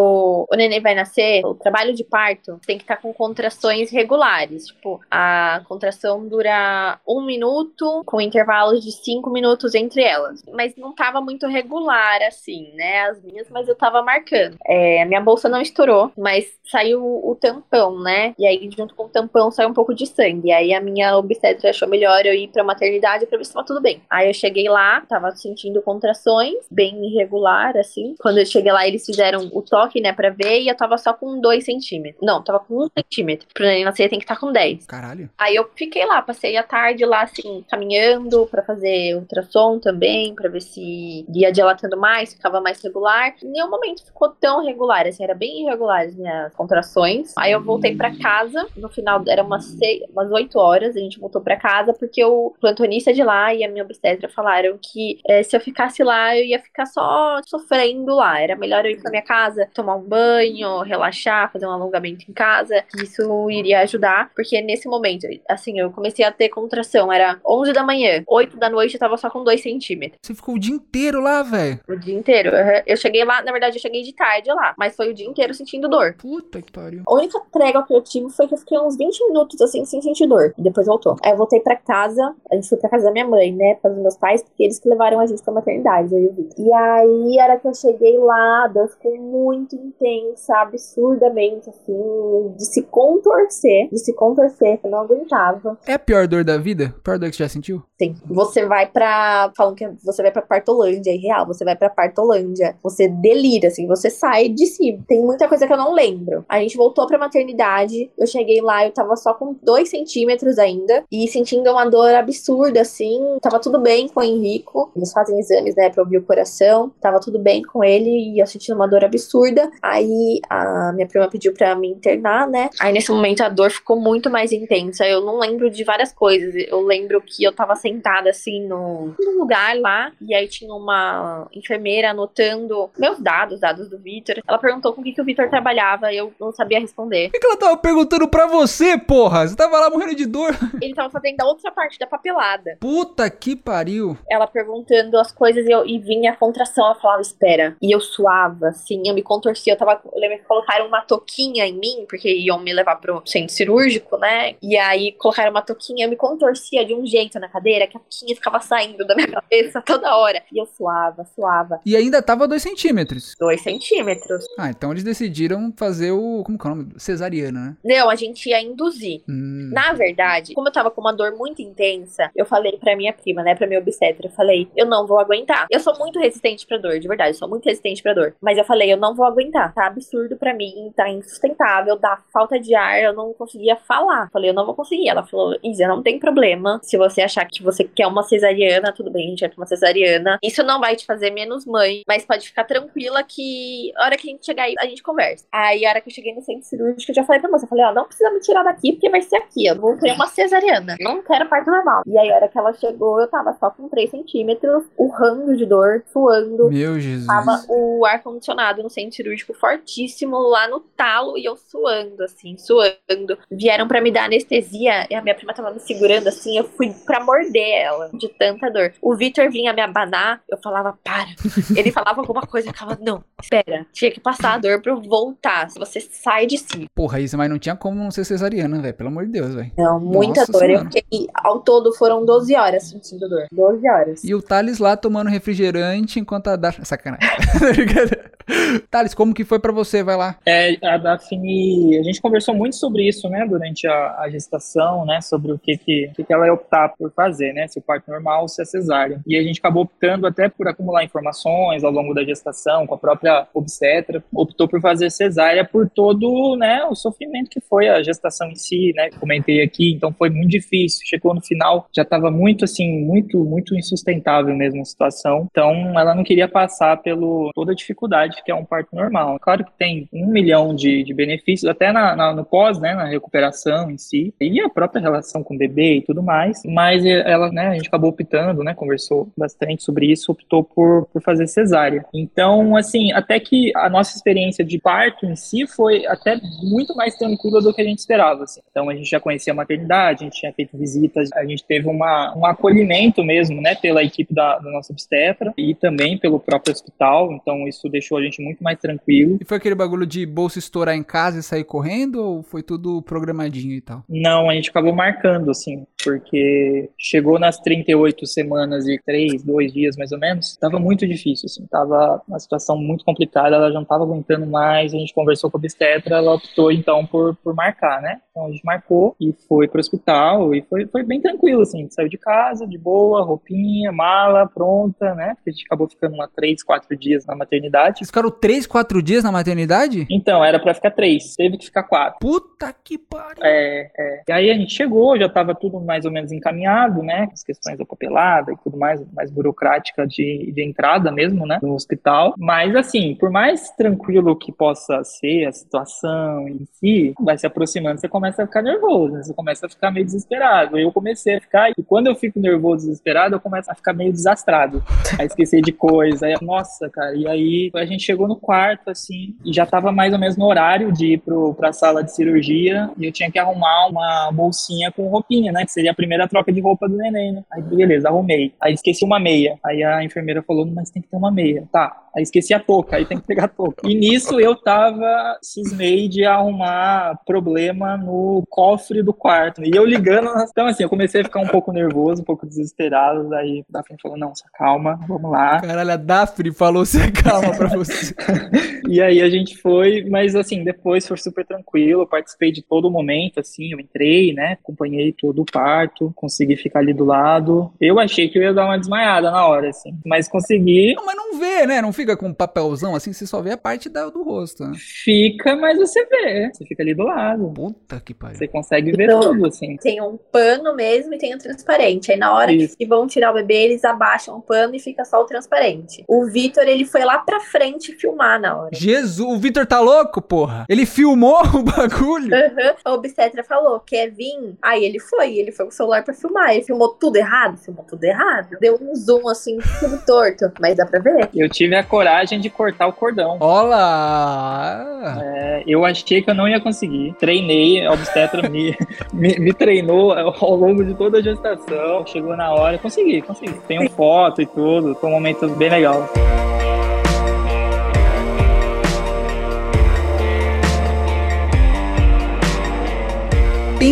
o neném vai nascer, o trabalho de parto tem que estar com contrações regulares. Tipo, a A contração dura um minuto, com intervalos de cinco minutos entre elas. Mas não tava muito regular, assim, né? As minhas, mas eu tava marcando. É, a minha bolsa não estourou, mas saiu o tampão, né? E aí, junto com o tampão, saiu um pouco de sangue. E aí, a minha obstetra achou melhor eu ir pra maternidade pra ver se tava tudo bem. Aí, eu cheguei lá, tava sentindo contrações, bem irregular, assim. Quando eu cheguei lá, eles fizeram o toque, né, pra ver, e eu tava só com dois centímetros. Não, tava com um centímetro. Pra neném nascer, tem que estar tá com 10. Caralho. Aí, eu fiquei lá, passei a tarde lá, assim, caminhando pra fazer ultrassom também, pra ver se ia dilatando mais, ficava mais regular. Em nenhum momento ficou tão regular, assim, era bem irregular as minhas contrações. Aí eu voltei para casa, no final era umas, seis, umas 8 horas, a gente voltou para casa, porque o plantonista de lá e a minha obstetra falaram que é, se eu ficasse lá, eu ia ficar só sofrendo lá. Era melhor eu ir pra minha casa, tomar um banho, relaxar, fazer um alongamento em casa, isso iria ajudar, porque nesse momento, assim, eu comecei a ter contração, era 11 da manhã, 8 da noite eu tava só com 2 centímetros. Você ficou o dia inteiro lá, velho? O dia inteiro. Eu cheguei lá, na verdade, eu cheguei de tarde lá, mas foi o dia inteiro sentindo dor. Puta que pariu. A única trégua que eu tive foi que eu fiquei uns 20 minutos assim, sem sentir dor. E depois voltou. Aí eu voltei pra casa, a gente foi pra casa da minha mãe, né? Para os meus pais, porque eles que levaram a gente pra maternidade, eu e o Vitor. E aí, era que eu cheguei lá, a dor ficou muito intensa, absurdamente, assim, de se contorcer, de se contorcer, eu não aguentava. É a pior dor da vida? A pior dor que você já sentiu? Sim. Você vai pra. Falam que você vai pra Partolândia, é real. Você vai pra Partolândia. Você delira, assim, você sai de si. Tem muita coisa que eu não lembro. A gente voltou pra maternidade. Eu cheguei lá, eu tava só com dois centímetros ainda. E sentindo uma dor absurda, assim. Tava tudo bem com o Henrico. Eles fazem exames, né, pra ouvir o coração. Tava tudo bem com ele e eu sentindo uma dor absurda. Aí a minha prima pediu pra me internar, né? Aí nesse momento a dor ficou muito mais intensa. Eu não lembro de várias coisas. Eu lembro que eu tava sentada assim no, num lugar lá. E aí tinha uma enfermeira anotando meus dados, dados do Vitor. Ela perguntou com o que, que o Vitor trabalhava. E eu não sabia responder. Por que, que ela tava perguntando pra você, porra? Você tava lá morrendo de dor. Ele tava fazendo a outra parte da papelada. Puta que pariu. Ela perguntando as coisas e, eu, e vinha a contração. Ela falava, espera. E eu suava, assim, eu me contorcia. Eu tava. Eu lembro que colocaram uma toquinha em mim, porque iam me levar pro centro cirúrgico, né? E aí colocaram uma toquinha, eu me contorcia de um jeito na cadeira que a toquinha ficava saindo da minha cabeça toda hora. E eu suava, suava. E ainda tava 2 centímetros. 2 centímetros. Ah, então eles decidiram fazer o. Como que é o nome? Cesariana, né? Não, a gente ia induzir. Hum. Na verdade, como eu tava com uma dor muito intensa, eu falei pra minha prima, né, pra minha obstetra, eu falei, eu não vou aguentar. Eu sou muito resistente pra dor, de verdade, eu sou muito resistente pra dor. Mas eu falei, eu não vou aguentar, tá absurdo pra mim, tá insustentável, dá falta de ar, eu não conseguia falar. Falei, eu não vou conseguir. Ela falou, Isa, não tem problema. Se você achar que você quer uma cesariana, tudo bem, a gente vai pra uma cesariana. Isso não vai te fazer menos mãe, mas pode ficar tranquila que a hora que a gente chegar aí, a gente conversa. Aí, a hora que eu cheguei no centro cirúrgico, eu já falei pra moça, eu falei, ó, não precisa me tirar daqui, porque vai ser aqui, eu vou ter uma cesariana. Não quero parto normal. E aí, a hora que ela chegou, eu tava só com 3 centímetros, urrando de dor, suando. Meu Jesus. Tava o ar-condicionado no centro cirúrgico fortíssimo lá no talo e eu suando, assim, suando. Vieram pra me dar anestesia e a minha prima tava me segurando assim. Eu fui pra morder ela de tanta dor. O Vitor vinha me abanar, eu falava, para. Ele falava alguma coisa, eu ficava, não, espera. Tinha que passar a dor pra eu voltar. Se você sai de si. Porra, isso, mas não tinha como não ser cesariana, velho. Pelo amor de Deus, velho. Não, muita Nossa dor. Senhora. Eu fiquei, ao todo foram 12 horas sentindo dor. 12 horas. E o Thales lá tomando refrigerante enquanto a Daphne. Sacanagem. Thales, como que foi pra você? Vai lá. É, a Daphne, a gente conversou muito sobre isso, né, durante a, a gestação, né, sobre o que que, que que ela ia optar por fazer, né, se o parto normal ou se a cesárea. E a gente acabou optando até por acumular informações ao longo da gestação, com a própria obstetra, optou por fazer cesárea por todo, né, o sofrimento que foi a gestação em si, né, comentei aqui, então foi muito difícil. Chegou no final, já estava muito, assim, muito, muito insustentável mesmo a situação. Então, ela não queria passar pelo toda a dificuldade que é um parto normal. Claro que tem um milhão de, de benefícios, até na, na- no pós, né, na recuperação em si, e a própria relação com o bebê e tudo mais, mas ela, né, a gente acabou optando, né, conversou bastante sobre isso, optou por, por fazer cesárea. Então, assim, até que a nossa experiência de parto em si foi até muito mais tranquila do que a gente esperava, assim. Então, a gente já conhecia a maternidade, a gente tinha feito visitas, a gente teve uma, um acolhimento mesmo, né, pela equipe da, da nossa obstetra e também pelo próprio hospital, então isso deixou a gente muito mais tranquilo. E foi aquele bagulho de bolsa estourar em casa e sair correndo? Ou foi tudo programadinho e tal? Não, a gente acabou marcando, assim, porque chegou nas 38 semanas e 3, 2 dias mais ou menos, tava muito difícil, assim, tava uma situação muito complicada, ela já não tava aguentando mais, a gente conversou com a obstetra, ela optou então por, por marcar, né? Então a gente marcou e foi pro hospital e foi, foi bem tranquilo, assim, saiu de casa, de boa, roupinha, mala, pronta, né? Porque a gente acabou ficando uma 3, 4 dias na maternidade. Vocês ficaram 3, 4 dias na maternidade? Então, era pra ficar 3, teve que ficar 4. Puta que pariu. É, é. E aí a gente chegou, já tava tudo mais ou menos encaminhado, né? As questões da papelada e tudo mais, mais burocrática de, de entrada mesmo, né? No hospital. Mas assim, por mais tranquilo que possa ser a situação em si, vai se aproximando, você começa a ficar nervoso, né? Você começa a ficar meio desesperado. Eu comecei a ficar, e quando eu fico nervoso, desesperado, eu começo a ficar meio desastrado. A esquecer de coisa. Aí, nossa, cara. E aí a gente chegou no quarto, assim, e já tava mais ou menos no horário de ir pro, pra sala de cirurgia, e eu tinha que arrumar uma bolsinha com roupinha, né? Que seria a primeira troca de roupa do neném, né? Aí, beleza, arrumei. Aí esqueci uma meia. Aí a enfermeira falou, mas tem que ter uma meia. Tá. Aí esqueci a touca, aí tem que pegar a touca. E nisso eu tava cismei de arrumar problema no cofre do quarto. E eu ligando. Então, assim, eu comecei a ficar um pouco nervoso, um pouco desesperado. Daí a Daphne falou: não, se calma, vamos lá. Caralho, a Daphne falou se calma pra você. e aí a gente foi, mas assim, depois foi super tranquilo. Eu participei de todo o momento, assim, eu entrei, né? Acompanhei todo o parto, consegui ficar ali do lado. Eu achei que eu ia dar uma desmaiada na hora, assim, mas consegui. Não, mas não vê, né? Não fica com um papelzão assim, você só vê a parte da, do rosto, né? Fica, mas você vê. Você fica ali do lado. Puta que pariu. Você consegue ver Então, tudo, assim. Tem um pano mesmo e tem o transparente. Aí na hora Isso. que vão tirar o bebê, eles abaixam o pano e fica só o transparente. O Vitor, ele foi lá pra frente filmar na hora. Jesus, o Vitor tá louco, porra? Ele filmou o bagulho? Aham. A obstetra falou, quer vir? Aí ele foi, ele foi com o celular pra filmar. Ele filmou tudo errado? Filmou tudo errado. Deu um zoom assim, tudo torto. Mas dá pra ver. Eu tive a coragem de cortar o cordão. Olá! É, eu achei que eu não ia conseguir. Treinei, a obstetra me, me, me treinou ao longo de toda a gestação. Chegou na hora, consegui, consegui. Tenho foto e tudo, foi um momento bem legal.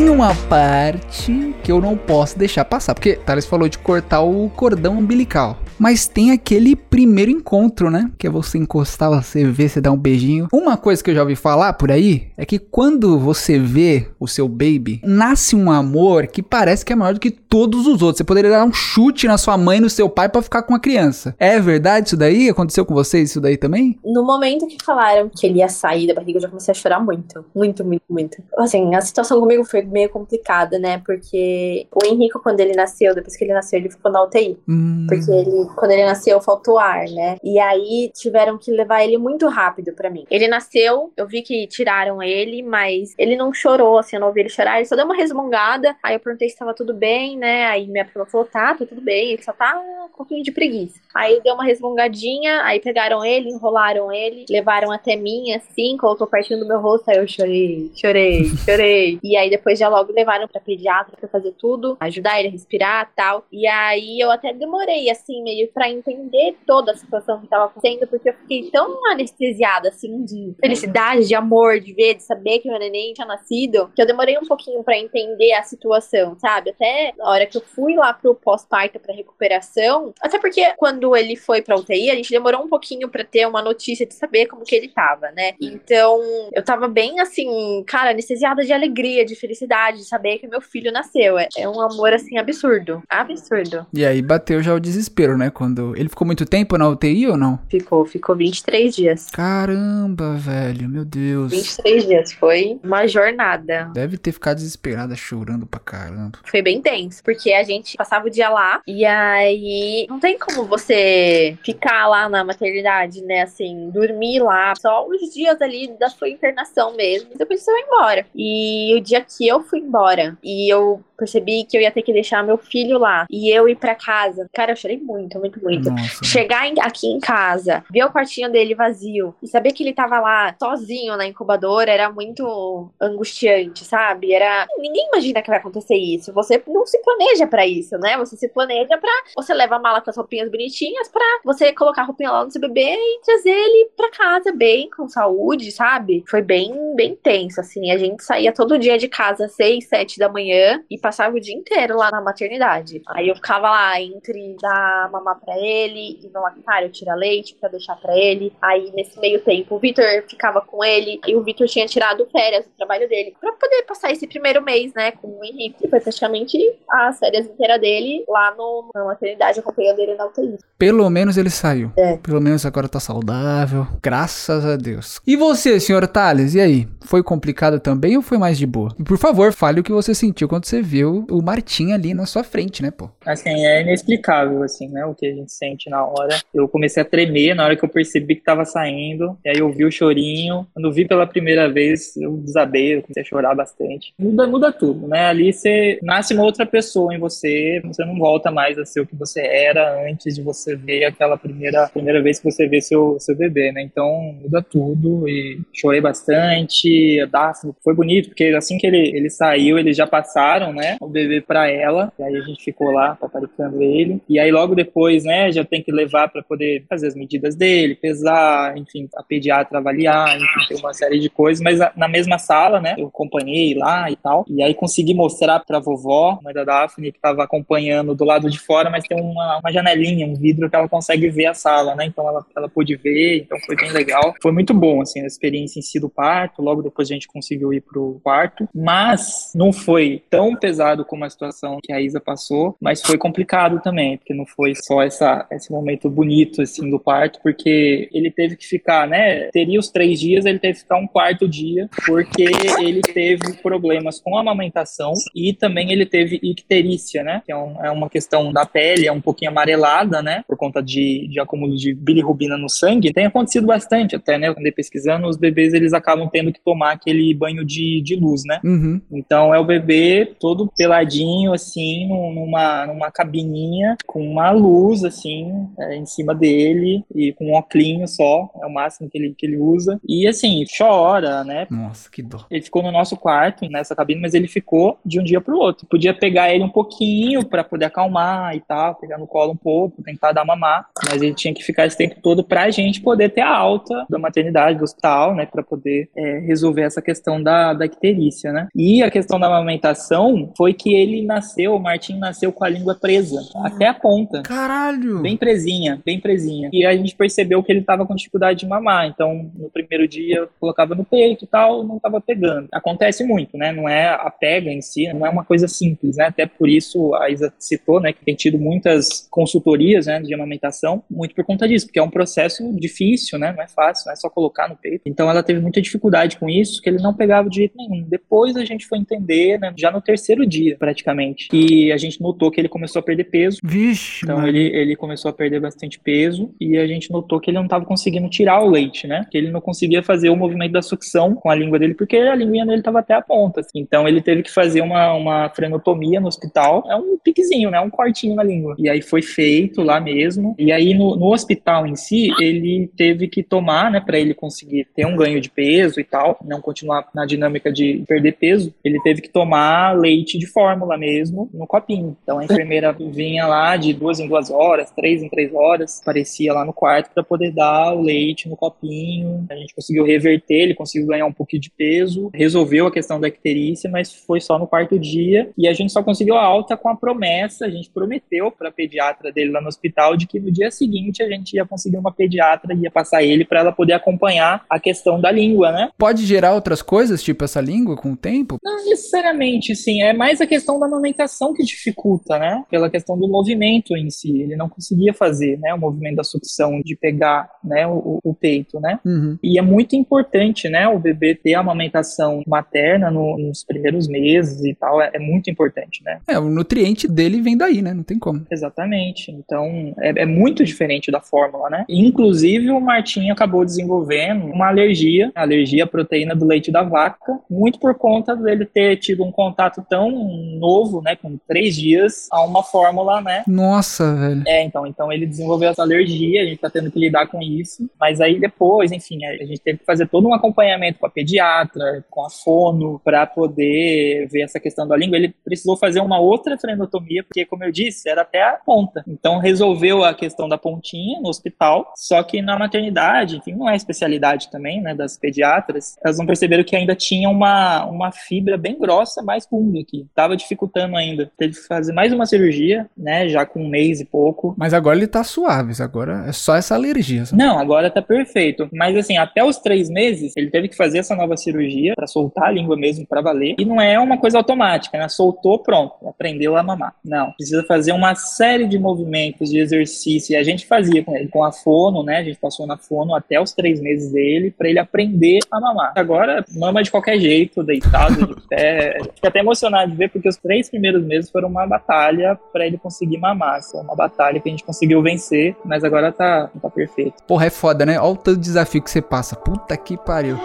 Uma parte que eu não posso deixar passar, porque Thales falou de cortar o cordão umbilical. Mas tem aquele primeiro encontro, né? Que é você encostar, você ver, você dar um beijinho. Uma coisa que eu já ouvi falar por aí é que quando você vê o seu baby, nasce um amor que parece que é maior do que todos os outros. Você poderia dar um chute na sua mãe e no seu pai pra ficar com a criança. É verdade isso daí? Aconteceu com vocês isso daí também? No momento que falaram que ele ia sair da barriga, eu já comecei a chorar muito. Muito, muito, muito. Assim, a situação comigo foi meio complicada, né? Porque o Henrico, quando ele nasceu, depois que ele nasceu, ele ficou na UTI. Hum, Porque ele, quando ele nasceu, faltou ar, né? E aí tiveram que levar ele muito rápido pra mim. Ele nasceu, eu vi que tiraram ele, mas ele não chorou, assim, eu não ouvi ele chorar, ele só deu uma resmungada. Aí eu perguntei se tava tudo bem, né? Aí minha prima falou: tá, tá tudo bem, ele só tá um pouquinho de preguiça. Aí deu uma resmungadinha, aí pegaram ele, enrolaram ele, levaram até mim, assim, colocou pertinho do meu rosto, aí eu chorei, chorei, chorei. E aí depois já logo levaram pra pediatra pra fazer tudo, ajudar ele a respirar tal. E aí eu até demorei, assim, meio pra entender toda a situação que tava acontecendo, porque eu fiquei tão anestesiada, assim, de felicidade, de amor, de ver, de saber que meu neném tinha nascido, que eu demorei um pouquinho pra entender a situação, sabe? Até na hora que eu fui lá pro pós-parto pra recuperação, até porque quando ele foi pra UTI, a gente demorou um pouquinho pra ter uma notícia de saber como que ele tava, né? Então, eu tava bem assim, cara, anestesiada de alegria, de felicidade, de saber que meu filho nasceu. É, é um amor assim absurdo. Absurdo. E aí bateu já o desespero, né? Quando. Ele ficou muito tempo na UTI ou não? Ficou, ficou 23 dias. Caramba, velho, meu Deus. 23 dias. Foi uma jornada. Deve ter ficado desesperada, chorando pra caramba. Foi bem tenso, porque a gente passava o dia lá e aí não tem como você ficar lá na maternidade, né? Assim, dormir lá, só os dias ali da sua internação mesmo. Depois você vai embora. E o dia que eu fui embora e eu percebi que eu ia ter que deixar meu filho lá e eu ir pra casa, cara, eu chorei muito, muito, muito, muito. Nossa. Chegar em- aqui em casa, ver o quartinho dele vazio e saber que ele tava lá sozinho na incubadora era muito angustiante, sabe? Era. Ninguém imagina que vai acontecer isso. Você não se planeja pra isso, né? Você se planeja pra. Você leva a mala com as roupinhas bonitinhas pra você colocar a roupinha lá no seu bebê e trazer ele pra casa bem, com saúde, sabe? Foi bem, bem tenso, assim. A gente saía todo dia de casa às seis, sete da manhã e passava o dia inteiro lá na maternidade. Aí eu ficava lá entre dar mamar pra ele e no lactário tirar leite pra deixar pra ele. Aí nesse meio tempo o Vitor ficava com ele e o Vitor tinha tirado férias do trabalho dele pra poder passar esse primeiro mês, né, com o Henrique. Foi praticamente as férias inteiras dele lá no, na maternidade acompanhando ele na UTI. Pelo menos ele saiu. É. Pelo menos agora tá saudável. Graças a Deus. E você, senhor Thales? E aí? Foi complicado também ou foi mais de boa? E por favor, fale o que você sentiu quando você viu o Martim ali na sua frente, né, pô? Assim, é inexplicável, assim, né? O que a gente sente na hora. Eu comecei a tremer na hora que eu percebi que tava saindo. E aí eu vi o chorinho. Quando vi pela primeira vez, eu desabei, eu comecei a chorar bastante. Muda, muda tudo, né? Ali você nasce uma outra pessoa em você. Você não volta mais a ser o que você era antes de você ver aquela primeira, primeira vez que você vê seu, seu bebê, né? Então muda tudo. E chorei bastante. Foi bonito, porque assim que ele, ele saiu, eles já passaram, né? O bebê pra ela. E aí a gente ficou lá paparicando ele. E aí logo depois, né, já tem que levar para poder fazer as medidas dele, pesar, enfim, a pediatra avaliar, enfim, tem uma série de coisas, mas na mesma sala, né, eu acompanhei lá e tal. E aí consegui mostrar pra vovó, mãe da Daphne, que tava acompanhando do lado de fora, mas tem uma, uma janelinha, um vidro que ela consegue ver a sala, né? Então ela, ela pôde ver, então foi bem legal. Foi muito bom, assim, a experiência em si do parto. Logo depois a gente conseguiu ir pro quarto, mas não foi tão pesado como a situação que a Isa passou, mas foi complicado também, porque não foi só essa, esse momento bonito, assim, do parto, porque ele teve que ficar, né? Teria os três dias, ele teve que ficar um quarto dia, porque ele teve problemas com a amamentação e também ele teve icterícia, né? Que é, um- é uma questão da pele, é um pouquinho amarelada, né? Por conta de, de acúmulo de bilirrubina no sangue. Tem acontecido bastante até, né? Eu andei pesquisando, os bebês eles acabam tendo que tomar aquele banho de, de luz, né? Uhum. Então é o bebê todo peladinho, assim, num- numa, numa cabininha, com uma luz, assim, é, em cima dele, e com um óculos só, é o máximo que ele, que ele usa. E assim, chora, né? Nossa, que dó. Ele ficou no nosso quarto, nessa cabine, mas ele ficou de um dia pro outro. Podia pegar ele um pouquinho para poder acalmar e tal, pegar no colo um pouco, tentar dar mamar, mas ele tinha que ficar esse tempo todo pra gente poder ter a alta da maternidade, do hospital, né, para poder é, resolver essa questão da, da icterícia, né. E a questão da amamentação foi que ele nasceu, o Martim nasceu com a língua presa, até a ponta. Caralho! Bem presinha, bem presinha. E a gente percebeu que ele tava com dificuldade de mamar. Então, no primeiro dia, eu colocava no peito e tal, não tava pegando. Acontece muito, né? Não é a pega em si, não é uma coisa simples, né? Até por isso a Isa citou, né, que tem tido muitas consultorias, né, de amamentação, muito por conta disso, porque é um processo difícil, né? Não é fácil, não é só colocar no peito. Então, ela teve muita dificuldade com isso, que ele não pegava de jeito nenhum. Depois a gente foi entender, né, já no terceiro dia, praticamente, e a gente notou que ele começou a perder peso. Vixe, Então mano. Ele, ele começou a perder bastante peso e a gente notou que ele não estava conseguindo tirar o leite, né? Que ele não conseguia fazer o movimento da sucção com a língua dele, porque a linguinha dele estava até a ponta. assim. Então ele teve que fazer uma, uma frenotomia no hospital. É um piquezinho, né? Um cortinho na língua. E aí foi feito lá mesmo. E aí no, no hospital em si, ele teve que tomar, né? Para ele conseguir ter um ganho de peso e tal, não continuar na dinâmica de perder peso, ele teve que tomar leite de fórmula mesmo no copinho. Então a enfermeira vinha lá de duas em duas horas, três em três horas, aparecia lá no quarto para poder dar o leite no copinho. A gente conseguiu reverter, ele conseguiu ganhar um pouquinho de peso, resolveu a questão da icterícia, mas foi só no quarto dia e a gente só conseguiu a alta com a promessa, a gente prometeu para a pediatra dele lá no hospital de que no dia seguinte a gente ia conseguir uma pediatra e ia passar ele para ela poder acompanhar a questão da língua, né? Pode gerar outras coisas, tipo essa língua, com o tempo? Não necessariamente, sim. É mais a questão da amamentação que dificulta, né? Pela questão do movimento em si. Ele não conseguia fazer, né? O movimento da sucção, de pegar, né? O, o peito, né? Uhum. E é muito importante, né? O bebê ter a amamentação materna no- nos primeiros meses e tal. É, é muito importante, né? É, o nutriente dele vem daí, né? Não tem como. Exatamente. Então, é, é muito diferente da fórmula, né? Inclusive, o Martim acabou desenvolvendo uma alergia, alergia à proteína do leite da vaca, muito por conta dele ter tido um contato tão novo, né, com três dias, a uma fórmula, né? Nossa, velho. É, então, então ele desenvolveu essa alergia, a gente tá tendo que lidar com isso, mas aí depois, enfim, a gente teve que fazer todo um acompanhamento com a pediatra, com a fono, para poder ver essa questão da língua. Ele precisou fazer uma outra frenotomia, porque, como eu disse, era até a ponta. Então resolveu a questão da pontinha no hospital, só que na maternidade, enfim, não é especialidade também, né, das pediatras, elas não perceberam que ainda tinha uma, uma fibra bem grossa, mais funda aqui. Tava dificultando ainda. Teve que fazer mais uma cirurgia, né, já com um mês e pouco. Mas agora ele tá suave, agora é só essa alergia. Sabe? Não, agora tá perfeito. Mas assim, até os três meses, ele teve que fazer essa nova cirurgia para soltar a língua mesmo para valer. E não é uma coisa automática, né? Soltou, pronto, aprendeu a mamar. Não, precisa fazer uma série de movimentos, de exercício. E a gente fazia com ele, com a fono, né? A gente passou na fono até os três meses dele para ele aprender a mamar. Agora, mama de qualquer jeito, deitado, de pé. Fico até emocionado de ver, porque os três primeiros meses foram uma batalha para ele conseguir mamar. Foi uma batalha que a gente conseguiu vencer, mas agora tá, tá perfeito. Porra, é foda, né? Olha o tanto de desafio que você passa. Puta que pariu.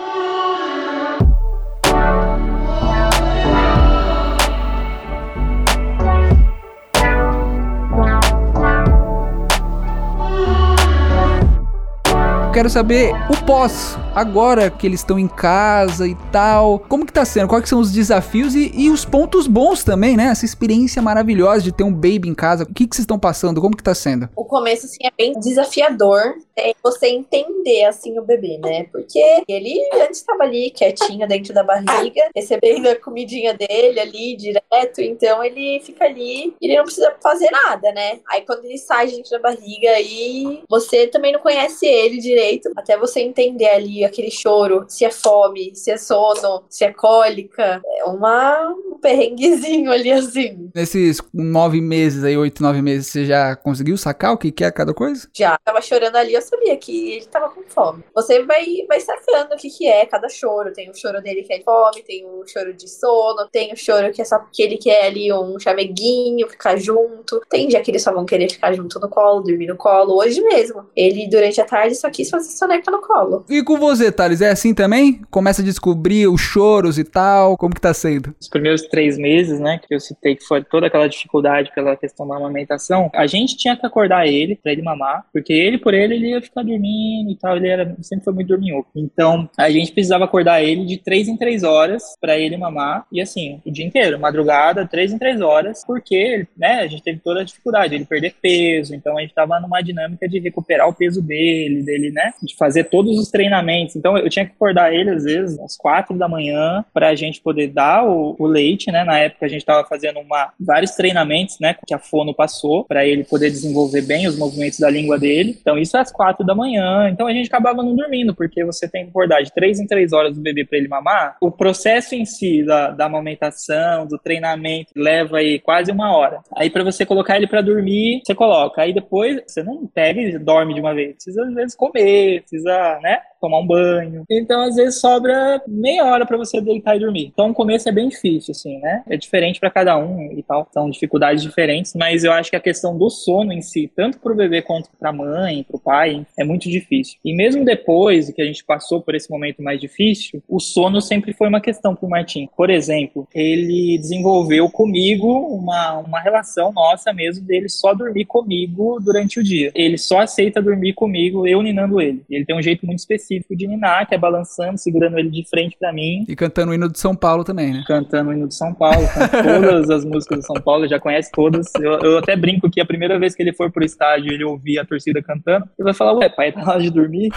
Quero saber o pós. Agora que eles estão em casa e tal. Como que tá sendo? Quais são os desafios e, e, os pontos bons também, né? Essa experiência maravilhosa de ter um baby em casa. O que que vocês estão passando? Como que tá sendo? O começo, assim, é bem desafiador. É você entender, assim, o bebê, né? Porque ele antes estava ali, quietinho, dentro da barriga, recebendo a comidinha dele ali, direto. Então, ele fica ali ele não precisa fazer nada, né? Aí, quando ele sai dentro da barriga, aí você também não conhece ele direito até você entender ali aquele choro, se é fome, se é sono, se é cólica. É uma, um perrenguezinho ali assim. Nesses nove meses aí, oito, nove meses, você já conseguiu sacar o que, que é cada coisa? Já. Tava chorando ali, eu sabia que ele tava com fome. Você vai, vai sacando o que, que é cada choro. Tem o choro dele que é de fome, tem o choro de sono, tem o choro que é só porque ele quer ali um chameguinho, ficar junto. Tem dia que eles só vão querer ficar junto no colo, dormir no colo. Hoje mesmo. Ele, durante a tarde, só quis fazer soneca no colo. E com você, Thales, é assim também? Começa a descobrir os choros e tal? Como que tá sendo? Os primeiros três meses, né, que eu citei que foi toda aquela dificuldade pela questão da amamentação, a gente tinha que acordar ele pra ele mamar, porque ele, por ele, ele ia ficar dormindo e tal, ele era, sempre foi muito dorminhoco. Então, a gente precisava acordar ele de três em três horas para ele mamar, e assim, o dia inteiro, madrugada, três em três horas, porque, né, a gente teve toda a dificuldade, ele perder peso, então a gente tava numa dinâmica de recuperar o peso dele, dele, né, de fazer todos os treinamentos. Então eu tinha que acordar ele às vezes às quatro da manhã para a gente poder dar o, o, leite, né? Na época a gente estava fazendo uma, vários treinamentos, né? Que a fono passou para ele poder desenvolver bem os movimentos da língua dele. Então isso às quatro da manhã. Então a gente acabava não dormindo porque você tem que acordar de três em três horas do bebê para ele mamar. O processo em si da, da amamentação, do treinamento leva aí quase uma hora. Aí para você colocar ele para dormir, você coloca. Aí depois você não pega e dorme de uma vez. Precisa às vezes comer precisa, né? Tomar um banho. Então, às vezes, sobra meia hora para você deitar e dormir. Então, o começo é bem difícil, assim, né? É diferente para cada um e tal. São dificuldades diferentes, mas eu acho que a questão do sono em si, tanto para o bebê quanto para a mãe, para o pai, é muito difícil. E mesmo depois que a gente passou por esse momento mais difícil, o sono sempre foi uma questão para o Martim. Por exemplo, ele desenvolveu comigo uma, uma relação nossa mesmo dele só dormir comigo durante o dia. Ele só aceita dormir comigo, eu ninando ele. Ele tem um jeito muito específico específico de ninar, que é balançando, segurando ele de frente para mim. E cantando o hino de São Paulo também, né? Cantando o hino de São Paulo, todas as músicas de São Paulo, já conhece todas. Eu, eu, até brinco que a primeira vez que ele for pro estádio ele ouvir a torcida cantando, ele vai falar, ué, pai, tá hora de dormir?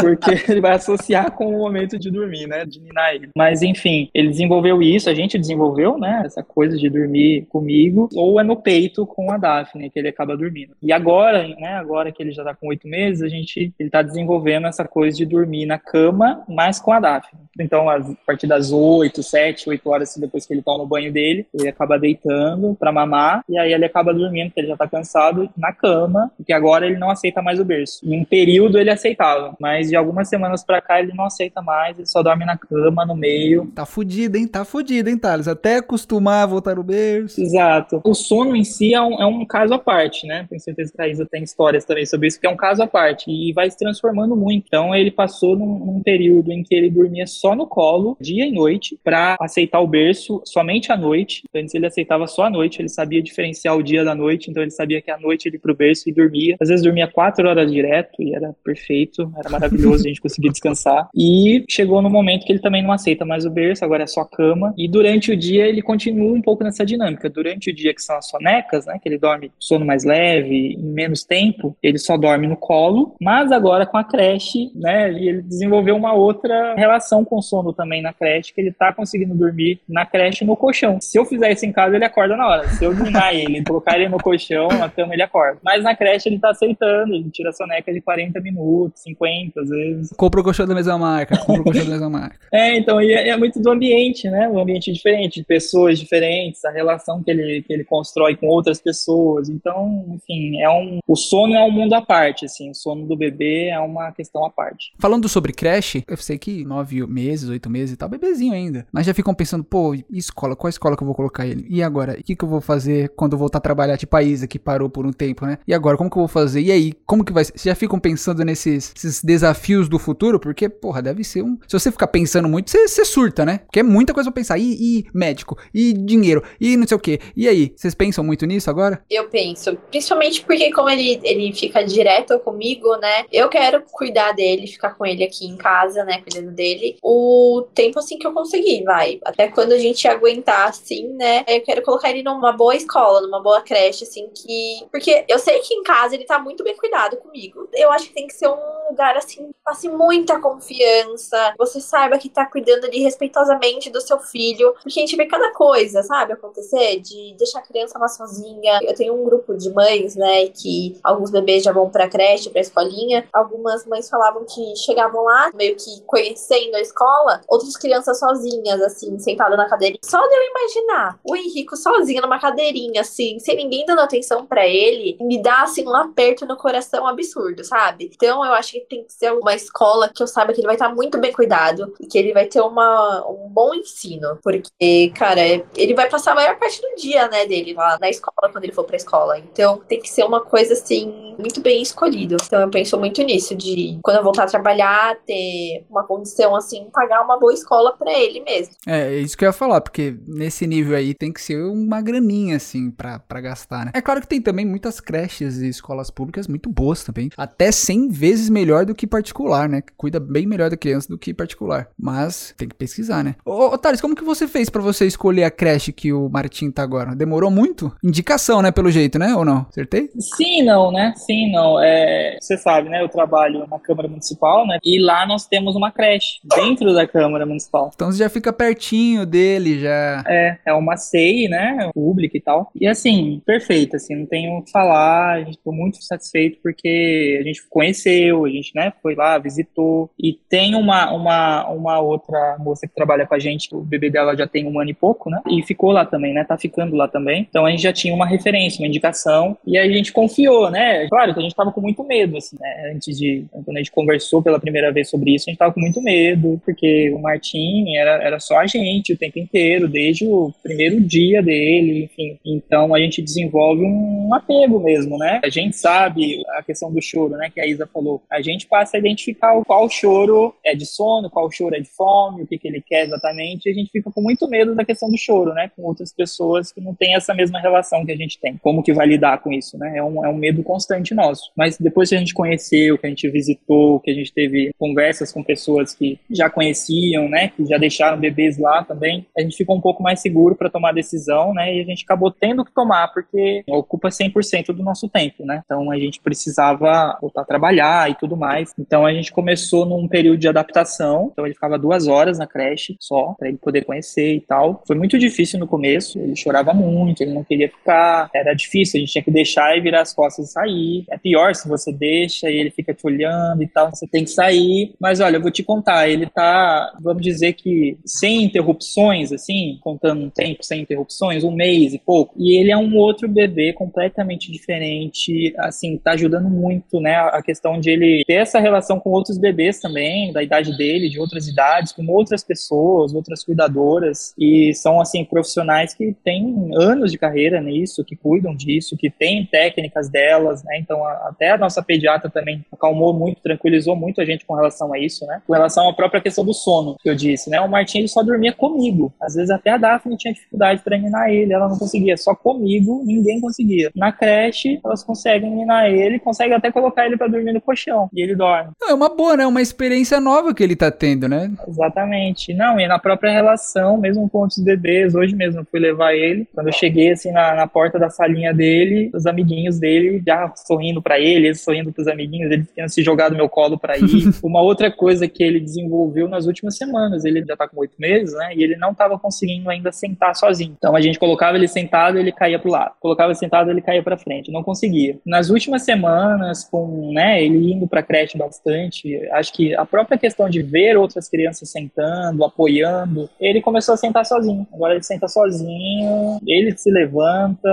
Porque ele vai associar com o momento de dormir, né? De ninar ele. Mas enfim, ele desenvolveu isso, a gente desenvolveu, né? Essa coisa de dormir comigo, ou é no peito com a Daphne, que ele acaba dormindo. E agora, né? Agora que ele já tá com oito meses, a gente, ele tá desenvolvendo essa coisa de dormir dormir na cama, mas com a Daphne. Então, a partir das 8, 7, 8 horas depois que ele toma o banho dele, ele acaba deitando para mamar, e aí ele acaba dormindo, porque ele já tá cansado, na cama, porque agora ele não aceita mais o berço. Em um período ele aceitava, mas de algumas semanas para cá ele não aceita mais, ele só dorme na cama, no meio. Tá fudido, hein? Tá fudido, hein, Thales? Até acostumar a voltar no berço. Exato. O sono em si é um, é um caso à parte, né? Tenho certeza que a Isa tem histórias também sobre isso, que é um caso à parte, e vai se transformando muito. Então ele passou passou num, num período em que ele dormia só no colo, dia e noite, para aceitar o berço somente à noite. Antes ele aceitava só à noite, ele sabia diferenciar o dia da noite, então ele sabia que à noite ele ia pro berço e dormia. Às vezes dormia quatro horas direto e era perfeito, era maravilhoso, a gente conseguia descansar. E chegou no momento que ele também não aceita mais o berço, agora é só cama. E durante o dia ele continua um pouco nessa dinâmica. Durante o dia, que são as sonecas, né, que ele dorme sono mais leve, em menos tempo, ele só dorme no colo, mas agora com a creche, né, ele desenvolveu uma outra relação com o sono também na creche, que ele tá conseguindo dormir na creche no colchão. Se eu fizer isso em casa, ele acorda na hora. Se eu dominar ele, colocar ele no colchão, na cama, ele acorda. Mas na creche ele tá aceitando, ele tira a soneca de 40 minutos, 50 às vezes. Compra o colchão da mesma marca, compra o colchão da mesma marca. É, então, e é, é muito do ambiente, né? Um ambiente diferente, de pessoas diferentes, a relação que ele, que ele constrói com outras pessoas. Então, enfim, é um, o sono é um mundo à parte, assim, o sono do bebê é uma questão à parte. Falando sobre creche, eu sei que nove meses, oito meses e tal, bebezinho ainda. Mas já ficam pensando, pô, escola? Qual escola que eu vou colocar ele? E agora? O que, que eu vou fazer quando eu voltar a trabalhar? Tipo a Isa, que parou por um tempo, né? E agora, como que eu vou fazer? E aí, como que vai ser? Vocês já ficam pensando nesses desafios do futuro? Porque, porra, deve ser um. Se você ficar pensando muito, você, você surta, né? Porque é muita coisa pra pensar. E, e médico, e dinheiro, e não sei o quê. E aí, vocês pensam muito nisso agora? Eu penso. Principalmente porque, como ele, ele fica direto comigo, né? Eu quero cuidar dele, ficar com ele aqui em casa, né? Cuidando dele. O tempo assim que eu conseguir, vai. Até quando a gente aguentar, assim, né? Eu quero colocar ele numa boa escola, numa boa creche, assim, que. Porque eu sei que em casa ele tá muito bem cuidado comigo. Eu acho que tem que ser um lugar, assim, passe muita confiança. Você saiba que tá cuidando ali respeitosamente do seu filho. Porque a gente vê cada coisa, sabe, acontecer, de deixar a criança lá sozinha. Eu tenho um grupo de mães, né, que alguns bebês já vão pra creche, pra escolinha. Algumas mães falavam que chegavam lá, meio que conhecendo a escola, outras crianças sozinhas, assim, sentadas na cadeirinha. Só de eu imaginar o Henrico sozinho numa cadeirinha, assim, sem ninguém dando atenção para ele, me dá, assim, um aperto no coração absurdo, sabe? Então eu acho que tem que ser uma escola que eu saiba que ele vai estar muito bem cuidado e que ele vai ter uma, um bom ensino. Porque, cara, ele vai passar a maior parte do dia, né, dele lá na escola, quando ele for pra escola. Então tem que ser uma coisa, assim, muito bem escolhido. Então eu penso muito nisso, de quando eu voltar a trabalhar, ter uma condição, assim, pagar uma boa escola para ele mesmo. É, é isso que eu ia falar, porque nesse nível aí tem que ser uma graninha, assim, pra, pra gastar, né? É claro que tem também muitas creches e escolas públicas muito boas também. Até 100 vezes melhor do que particular, né? Cuida bem melhor da criança do que particular. Mas tem que pesquisar, né? Ô, ô Thales, como que você fez para você escolher a creche que o Martim tá agora? Demorou muito? Indicação, né? Pelo jeito, né? Ou não? Acertei? Sim, não, né? Sim, não. É, você sabe, né? Eu trabalho na Câmara Municipal, né? E lá nós temos uma creche dentro da Câmara Municipal. Então você já fica pertinho dele, já. É, é uma SEI, né? Pública e tal. E assim, perfeito, assim, não tenho o que falar. A gente ficou muito satisfeito porque a gente conheceu, a gente, né? Foi lá, visitou. E tem uma, uma, uma outra moça que trabalha com a gente, o bebê dela já tem um ano e pouco, né? E ficou lá também, né? Tá ficando lá também. Então a gente já tinha uma referência, uma indicação. E aí a gente confiou, né? Claro que a gente tava com muito medo, assim, né? Antes de. Quando a gente conversou pela primeira vez sobre isso, a gente tava com muito medo, porque o Martim era, era só a gente o tempo inteiro, desde o primeiro dia dele, enfim. Então a gente desenvolve um apego mesmo, né? A gente sabe a questão do choro, né? Que a Isa falou. A gente passa a identificar qual choro é de sono, qual choro é de fome, o que, que ele quer exatamente. E a gente fica com muito medo da questão do choro, né? Com outras pessoas que não têm essa mesma relação que a gente tem. Como que vai lidar com isso, né? É um, é um medo constante nosso. Mas depois que a gente conheceu, que a gente visitou, que a gente teve conversas com pessoas que já conheciam, né? Que já deixaram bebês lá também, a gente ficou um pouco mais seguro para tomar a decisão, né? E a gente acabou tendo que tomar, porque ocupa 100% do nosso tempo, né? Então a gente precisava voltar a trabalhar e tudo mais. Então a gente começou num período de adaptação. Então ele ficava duas horas na creche só, para ele poder conhecer e tal. Foi muito difícil no começo, ele chorava muito, ele não queria ficar. Era difícil, a gente tinha que deixar e virar as costas e sair. É pior se você deixa e ele fica te olhando e tal, você tem que sair. Mas olha, eu vou te contar, ele tá, vamos dizer que sem interrupções, assim, contando um tempo sem interrupções, um mês e pouco. E ele é um outro bebê completamente diferente, assim, tá ajudando muito, né, a questão de ele ter essa relação com outros bebês também, da idade dele, de outras idades, com outras pessoas, outras cuidadoras, e são, assim, profissionais que têm anos de carreira nisso, que cuidam disso, que têm técnicas delas, né, Então, a, até a nossa pediatra também acalmou muito, tranquilizou muito a gente com relação a isso, né? Com relação à própria questão do sono, que eu disse, né? O Martim ele só dormia comigo. Às vezes até a Daphne tinha dificuldade para ninar ele, ela não conseguia. Só comigo, ninguém conseguia. Na creche, elas conseguem ninar ele, conseguem até colocar ele para dormir no colchão. E ele dorme. É uma boa, né? Uma experiência nova que ele tá tendo, né? Exatamente. Não, e na própria relação, mesmo com outros bebês, hoje mesmo eu fui levar ele. Quando eu cheguei assim na, na porta da salinha dele, os amiguinhos dele já sorrindo para ele, ele sorrindo pros amiguinhos, ele tendo se jogado no meu colo para ir. Uma outra coisa que ele desenvolveu nas últimas semanas, ele já tá com oito meses, né? E ele não tava conseguindo ainda sentar sozinho. Então a gente colocava ele sentado, ele caía pro lado. Colocava ele sentado, ele caía para frente. Não conseguia. Nas últimas semanas, com, né, ele indo pra creche bastante, acho que a própria questão de ver outras crianças sentando, apoiando, ele começou a sentar sozinho. Agora ele senta sozinho, ele se levanta,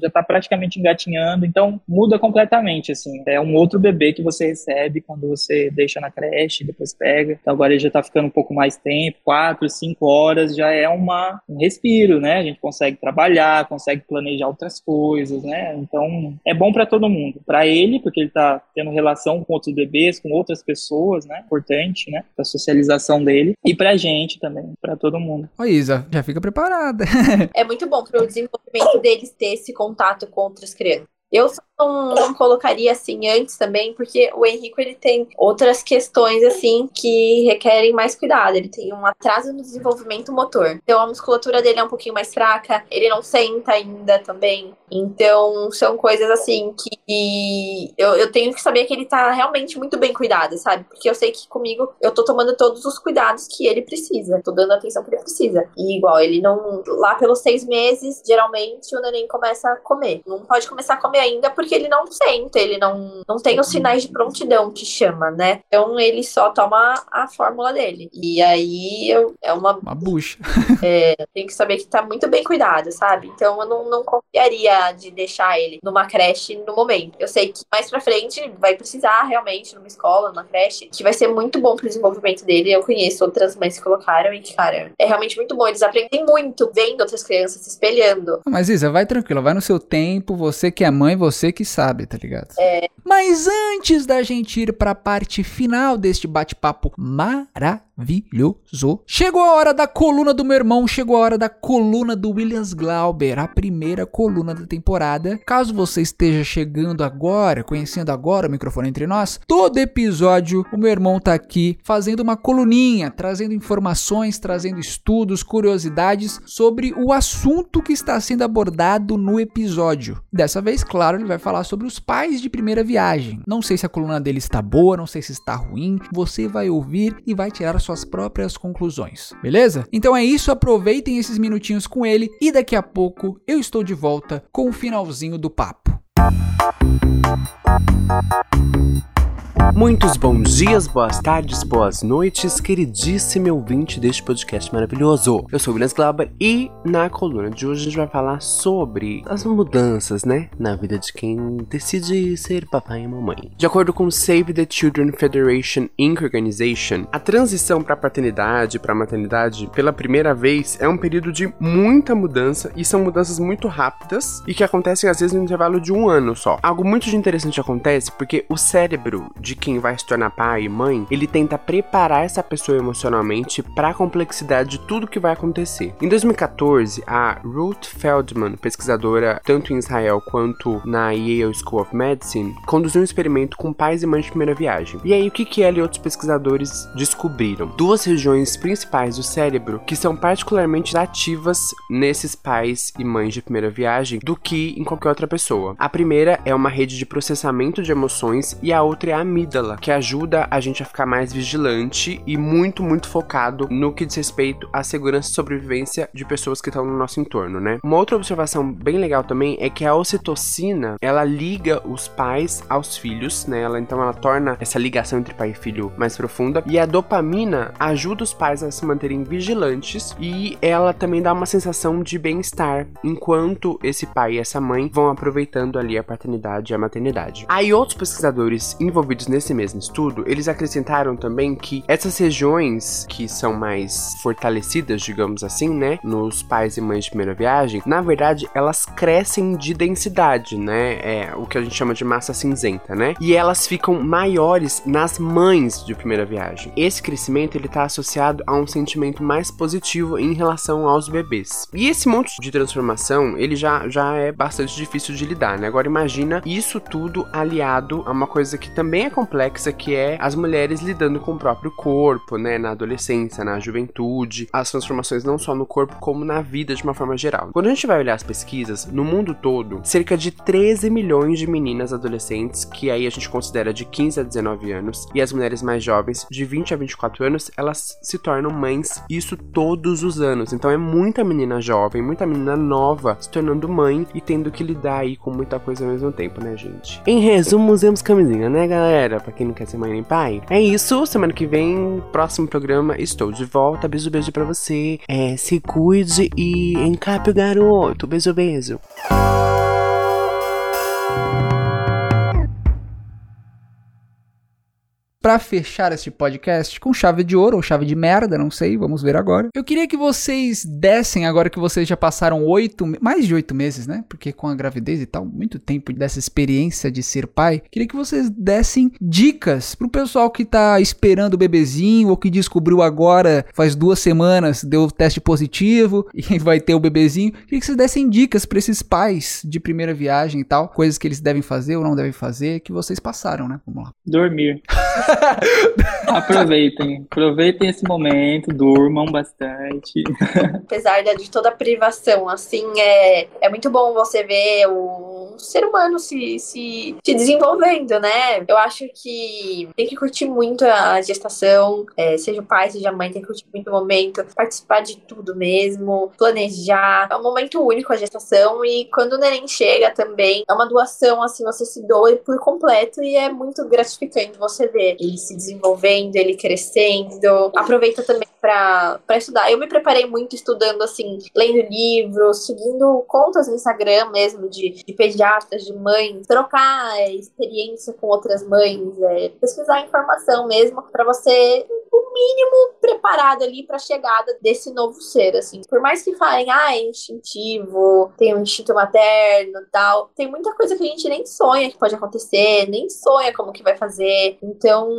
já tá praticamente engatinhando, então muda completamente, assim. É um outro bebê que você recebe quando você deixa na creche, depois pega. Então agora ele já tá ficando um pouco mais tempo, quatro, cinco horas, já é uma, um respiro, né? A gente consegue trabalhar, consegue planejar outras coisas, né? Então é bom para todo mundo. Para ele, porque ele tá tendo relação com outros bebês, com outras pessoas, né? Importante, né? Pra socialização dele. E pra gente também, para todo mundo. Ô Isa, já fica preparada. é muito bom pro desenvolvimento deles ter esse contato com outras crianças. Eu só não, não, colocaria assim antes também, porque o Henrico ele tem outras questões assim que requerem mais cuidado. Ele tem um atraso no desenvolvimento motor. Então a musculatura dele é um pouquinho mais fraca, ele não senta ainda também. Então são coisas assim que eu, eu tenho que saber que ele tá realmente muito bem cuidado, sabe? Porque eu sei que comigo eu tô tomando todos os cuidados que ele precisa, tô dando a atenção que ele precisa. E igual, ele não. Lá pelos seis meses, geralmente o neném começa a comer. Não pode começar a comer ainda porque ele não senta, ele não, não tem os sinais de prontidão que chama, né? Então ele só toma a fórmula dele. E aí eu, é uma. Uma bucha. é, tem que saber que tá muito bem cuidado, sabe? Então eu não, não confiaria de deixar ele numa creche no momento. Eu sei que mais pra frente vai precisar realmente numa escola, numa creche, que vai ser muito bom pro desenvolvimento dele. Eu conheço outras mães que colocaram e, cara, é realmente muito bom. Eles aprendem muito vendo outras crianças se espelhando. Mas Isa, vai tranquila, vai no seu tempo, você que é mãe, você que sabe, tá ligado? É. Mas antes da gente ir para a parte final deste bate-papo maravilhoso, chegou a hora da coluna do meu irmão, chegou a hora da coluna do Williams Glauber, a primeira coluna da temporada. Caso você esteja chegando agora, conhecendo agora o microfone entre nós, todo episódio o meu irmão tá aqui fazendo uma coluninha, trazendo informações, trazendo estudos, curiosidades sobre o assunto que está sendo abordado no episódio. Dessa vez, claro, ele vai falar sobre os pais de primeira viagem. Não sei se a coluna dele está boa, não sei se está ruim. Você vai ouvir e vai tirar suas próprias conclusões, beleza? Então é isso, aproveitem esses minutinhos com ele e daqui a pouco eu estou de volta com o finalzinho do papo. Muitos bons dias, boas tardes, boas noites, queridíssimo ouvinte deste podcast maravilhoso. Eu sou o William Glauber e na coluna de hoje a gente vai falar sobre as mudanças, né, na vida de quem decide ser papai e mamãe. De acordo com Save the Children Federation Inc. Organization, a transição para paternidade para maternidade pela primeira vez é um período de muita mudança e são mudanças muito rápidas e que acontecem às vezes no intervalo de um ano só. Algo muito interessante acontece porque o cérebro de quem vai se tornar pai e mãe, ele tenta preparar essa pessoa emocionalmente para a complexidade de tudo que vai acontecer. Em 2014, a Ruth Feldman, pesquisadora tanto em Israel quanto na Yale School of Medicine, conduziu um experimento com pais e mães de primeira viagem. E aí, o que, que ela e outros pesquisadores descobriram? Duas regiões principais do cérebro que são particularmente ativas nesses pais e mães de primeira viagem do que em qualquer outra pessoa. A primeira é uma rede de processamento de emoções e a outra é a amígdala, que ajuda a gente a ficar mais vigilante e muito, muito focado no que diz respeito à segurança e sobrevivência de pessoas que estão no nosso entorno, né? Uma outra observação bem legal também é que a ocitocina, ela liga os pais aos filhos, né? Ela então ela torna essa ligação entre pai e filho mais profunda e a dopamina ajuda os pais a se manterem vigilantes e ela também dá uma sensação de bem-estar enquanto esse pai e essa mãe vão aproveitando ali a paternidade e a maternidade. Aí outros pesquisadores envolvidos nesse mesmo estudo, eles acrescentaram também que essas regiões que são mais fortalecidas, digamos assim, né, nos pais e mães de primeira viagem, na verdade, elas crescem de densidade, né? É o que a gente chama de massa cinzenta, né? E elas ficam maiores nas mães de primeira viagem. Esse crescimento ele tá associado a um sentimento mais positivo em relação aos bebês. E esse monte de transformação, ele já, já é bastante difícil de lidar, né? Agora imagina isso tudo aliado a uma coisa que também é complexa, que é as mulheres lidando com o próprio corpo, né? Na adolescência, na juventude, as transformações não só no corpo, como na vida de uma forma geral. Quando a gente vai olhar as pesquisas, no mundo todo, cerca de 13 milhões de meninas adolescentes, que aí a gente considera de 15 a 19 anos, e as mulheres mais jovens, de 20 a 24 anos, elas se tornam mães, isso todos os anos. Então é muita menina jovem, muita menina nova se tornando mãe e tendo que lidar aí com muita coisa ao mesmo tempo, né, gente? Em resumo, usemos camisinha, né, galera? Pra quem não quer ser mãe nem pai. É isso, semana que vem, próximo programa, estou de volta. Beijo, beijo pra você. É, se cuide e encape o garoto. Beijo, beijo. Pra fechar este podcast com chave de ouro ou chave de merda, não sei, vamos ver agora. Eu queria que vocês dessem, agora que vocês já passaram oito, mais de oito meses, né? Porque com a gravidez e tal, muito tempo dessa experiência de ser pai, queria que vocês dessem dicas pro pessoal que tá esperando o bebezinho ou que descobriu agora, faz duas semanas, deu teste positivo e vai ter o bebezinho. Queria que vocês dessem dicas pra esses pais de primeira viagem e tal, coisas que eles devem fazer ou não devem fazer, que vocês passaram, né? Vamos lá. Dormir. Aproveitem, aproveitem esse momento, durmam bastante. Apesar de toda a privação, assim, é, é muito bom você ver o ser humano se, se, se desenvolvendo, né? Eu acho que tem que curtir muito a gestação, é, seja o pai, seja a mãe, tem que curtir muito o momento, participar de tudo mesmo, planejar. É um momento único a gestação e quando o neném chega também, é uma doação, assim, você se doa por completo e é muito gratificante você ver ele se desenvolvendo, ele crescendo. Aproveita também para estudar. Eu me preparei muito estudando, assim, lendo livros, seguindo contas no Instagram mesmo de, de pediatras, de mães, trocar é, experiência com outras mães, é, pesquisar informação mesmo para você o mínimo preparado ali para a chegada desse novo ser, assim. Por mais que falem, ah, é instintivo, tem um instinto materno, tal, tem muita coisa que a gente nem sonha que pode acontecer, nem sonha como que vai fazer. Então,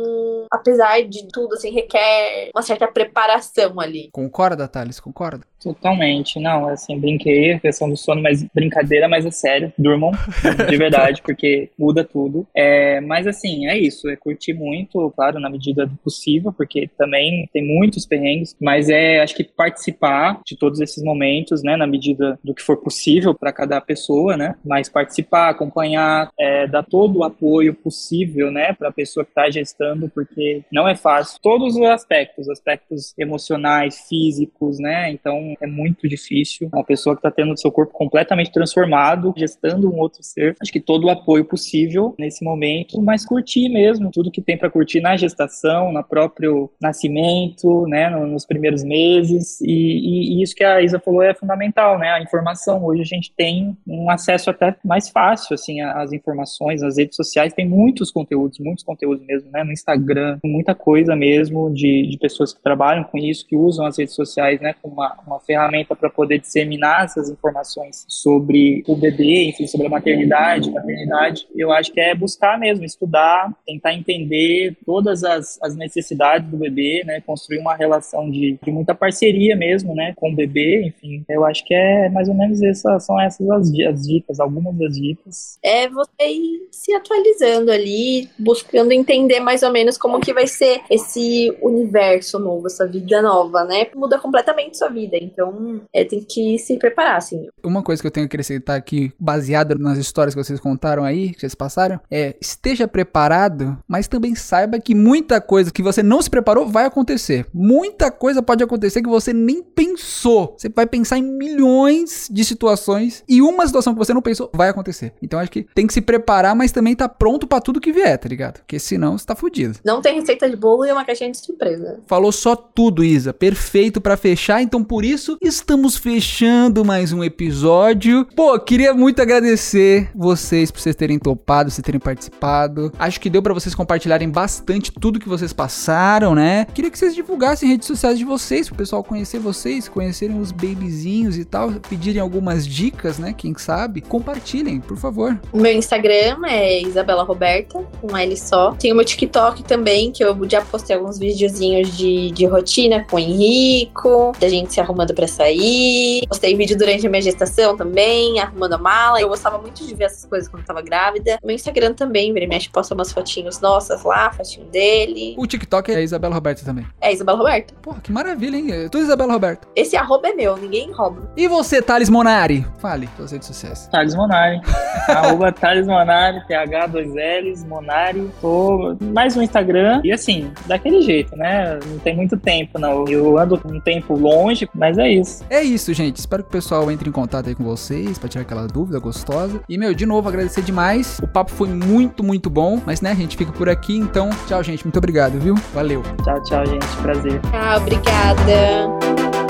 apesar de tudo, assim, requer uma certa preparação ali. Concorda, Thales? Concorda? Totalmente. Não, assim, brinquei, a questão do sono, mas brincadeira, mas é sério. Durmam, de verdade, porque muda tudo. É, mas assim, é isso. É curtir muito, claro, na medida do possível, porque também tem muitos perrengues, mas é, acho que participar de todos esses momentos, né, na medida do que for possível para cada pessoa, né, mas participar, acompanhar, é, dar todo o apoio possível, né, para a pessoa que está gestando, porque não é fácil. Todos os aspectos, aspectos emocionais, físicos, né, então é muito difícil. Uma pessoa que está tendo seu corpo completamente transformado, gestando um outro ser. Acho que todo o apoio possível nesse momento, mas curtir mesmo tudo que tem para curtir na gestação, no próprio nascimento, né, nos primeiros meses. E, e, e, isso que a Isa falou é fundamental, né? A informação. Hoje a gente tem um acesso até mais fácil, assim, às informações. As redes sociais tem muitos conteúdos, muitos conteúdos mesmo, né? No Instagram, muita coisa mesmo de, de pessoas que trabalham com isso, que usam as redes sociais, né, como uma, uma ferramenta para poder disseminar essas informações sobre o bebê, enfim, sobre a maternidade, paternidade. Eu acho que é buscar mesmo, estudar, tentar entender todas as, as necessidades do bebê, né, construir uma relação de, de muita parceria mesmo, né, com o bebê, enfim. Eu acho que é mais ou menos essas, são essas as, as dicas, algumas das dicas. É você ir se atualizando ali, buscando entender mais ou menos como que vai ser esse universo novo, essa vida nova, né? Muda completamente sua vida. Então, é, tem que se preparar, assim. Uma coisa que eu tenho que acrescentar aqui, baseada nas histórias que vocês contaram aí, que vocês passaram, é esteja preparado, mas também saiba que muita coisa que você não se preparou vai acontecer. Muita coisa pode acontecer que você nem pensou. Você vai pensar em milhões de situações e uma situação que você não pensou vai acontecer. Então acho que tem que se preparar, mas também tá pronto para tudo que vier, tá ligado? Porque senão você tá fudido. Não tem receita de bolo e uma caixinha de surpresa. Falou só tudo, Isa. Perfeito para fechar. Então por isso estamos fechando mais um episódio. Pô, queria muito agradecer vocês por vocês terem topado, vocês terem participado. Acho que deu pra vocês compartilharem bastante tudo que vocês passaram, né? Queria que vocês divulgassem redes sociais de vocês, pro pessoal conhecer vocês, conhecerem os babyzinhos e tal, pedirem algumas dicas, né? Quem sabe? Compartilhem, por favor. O meu Instagram é Isabela Roberta, com L só. Tem o meu TikTok também, que eu já postei alguns videozinhos de, de rotina com o Henrico, da gente se arrumando pra sair. Postei vídeo durante a minha gestação também, arrumando a mala. Eu gostava muito de ver essas coisas quando eu tava grávida. Meu Instagram também, vira e mexe, posta umas fotinhos nossas lá, fotinho dele. O TikTok é Isabela Roberta também. É Isabela Roberta. Porra, que maravilha, hein? Eu tô Isabela Roberta. Esse arroba é meu, ninguém rouba. E você, Thales Monari? Fale, suas redes sociais. Thales Monari. Arroba Thales Monari, TH2Ls, Monari. Tô mais no Instagram. E assim, daquele jeito, né? Não tem muito tempo, não. Eu ando um tempo longe, mas é isso. É isso, gente. Espero que o pessoal entre em contato aí com vocês pra tirar aquela dúvida gostosa. E, meu, de novo, agradecer demais. O papo foi muito, muito bom. Mas, né, a gente fica por aqui. Então, tchau, gente. Muito obrigado, viu? Valeu. Tchau, tchau, gente. Prazer. Tchau, obrigada.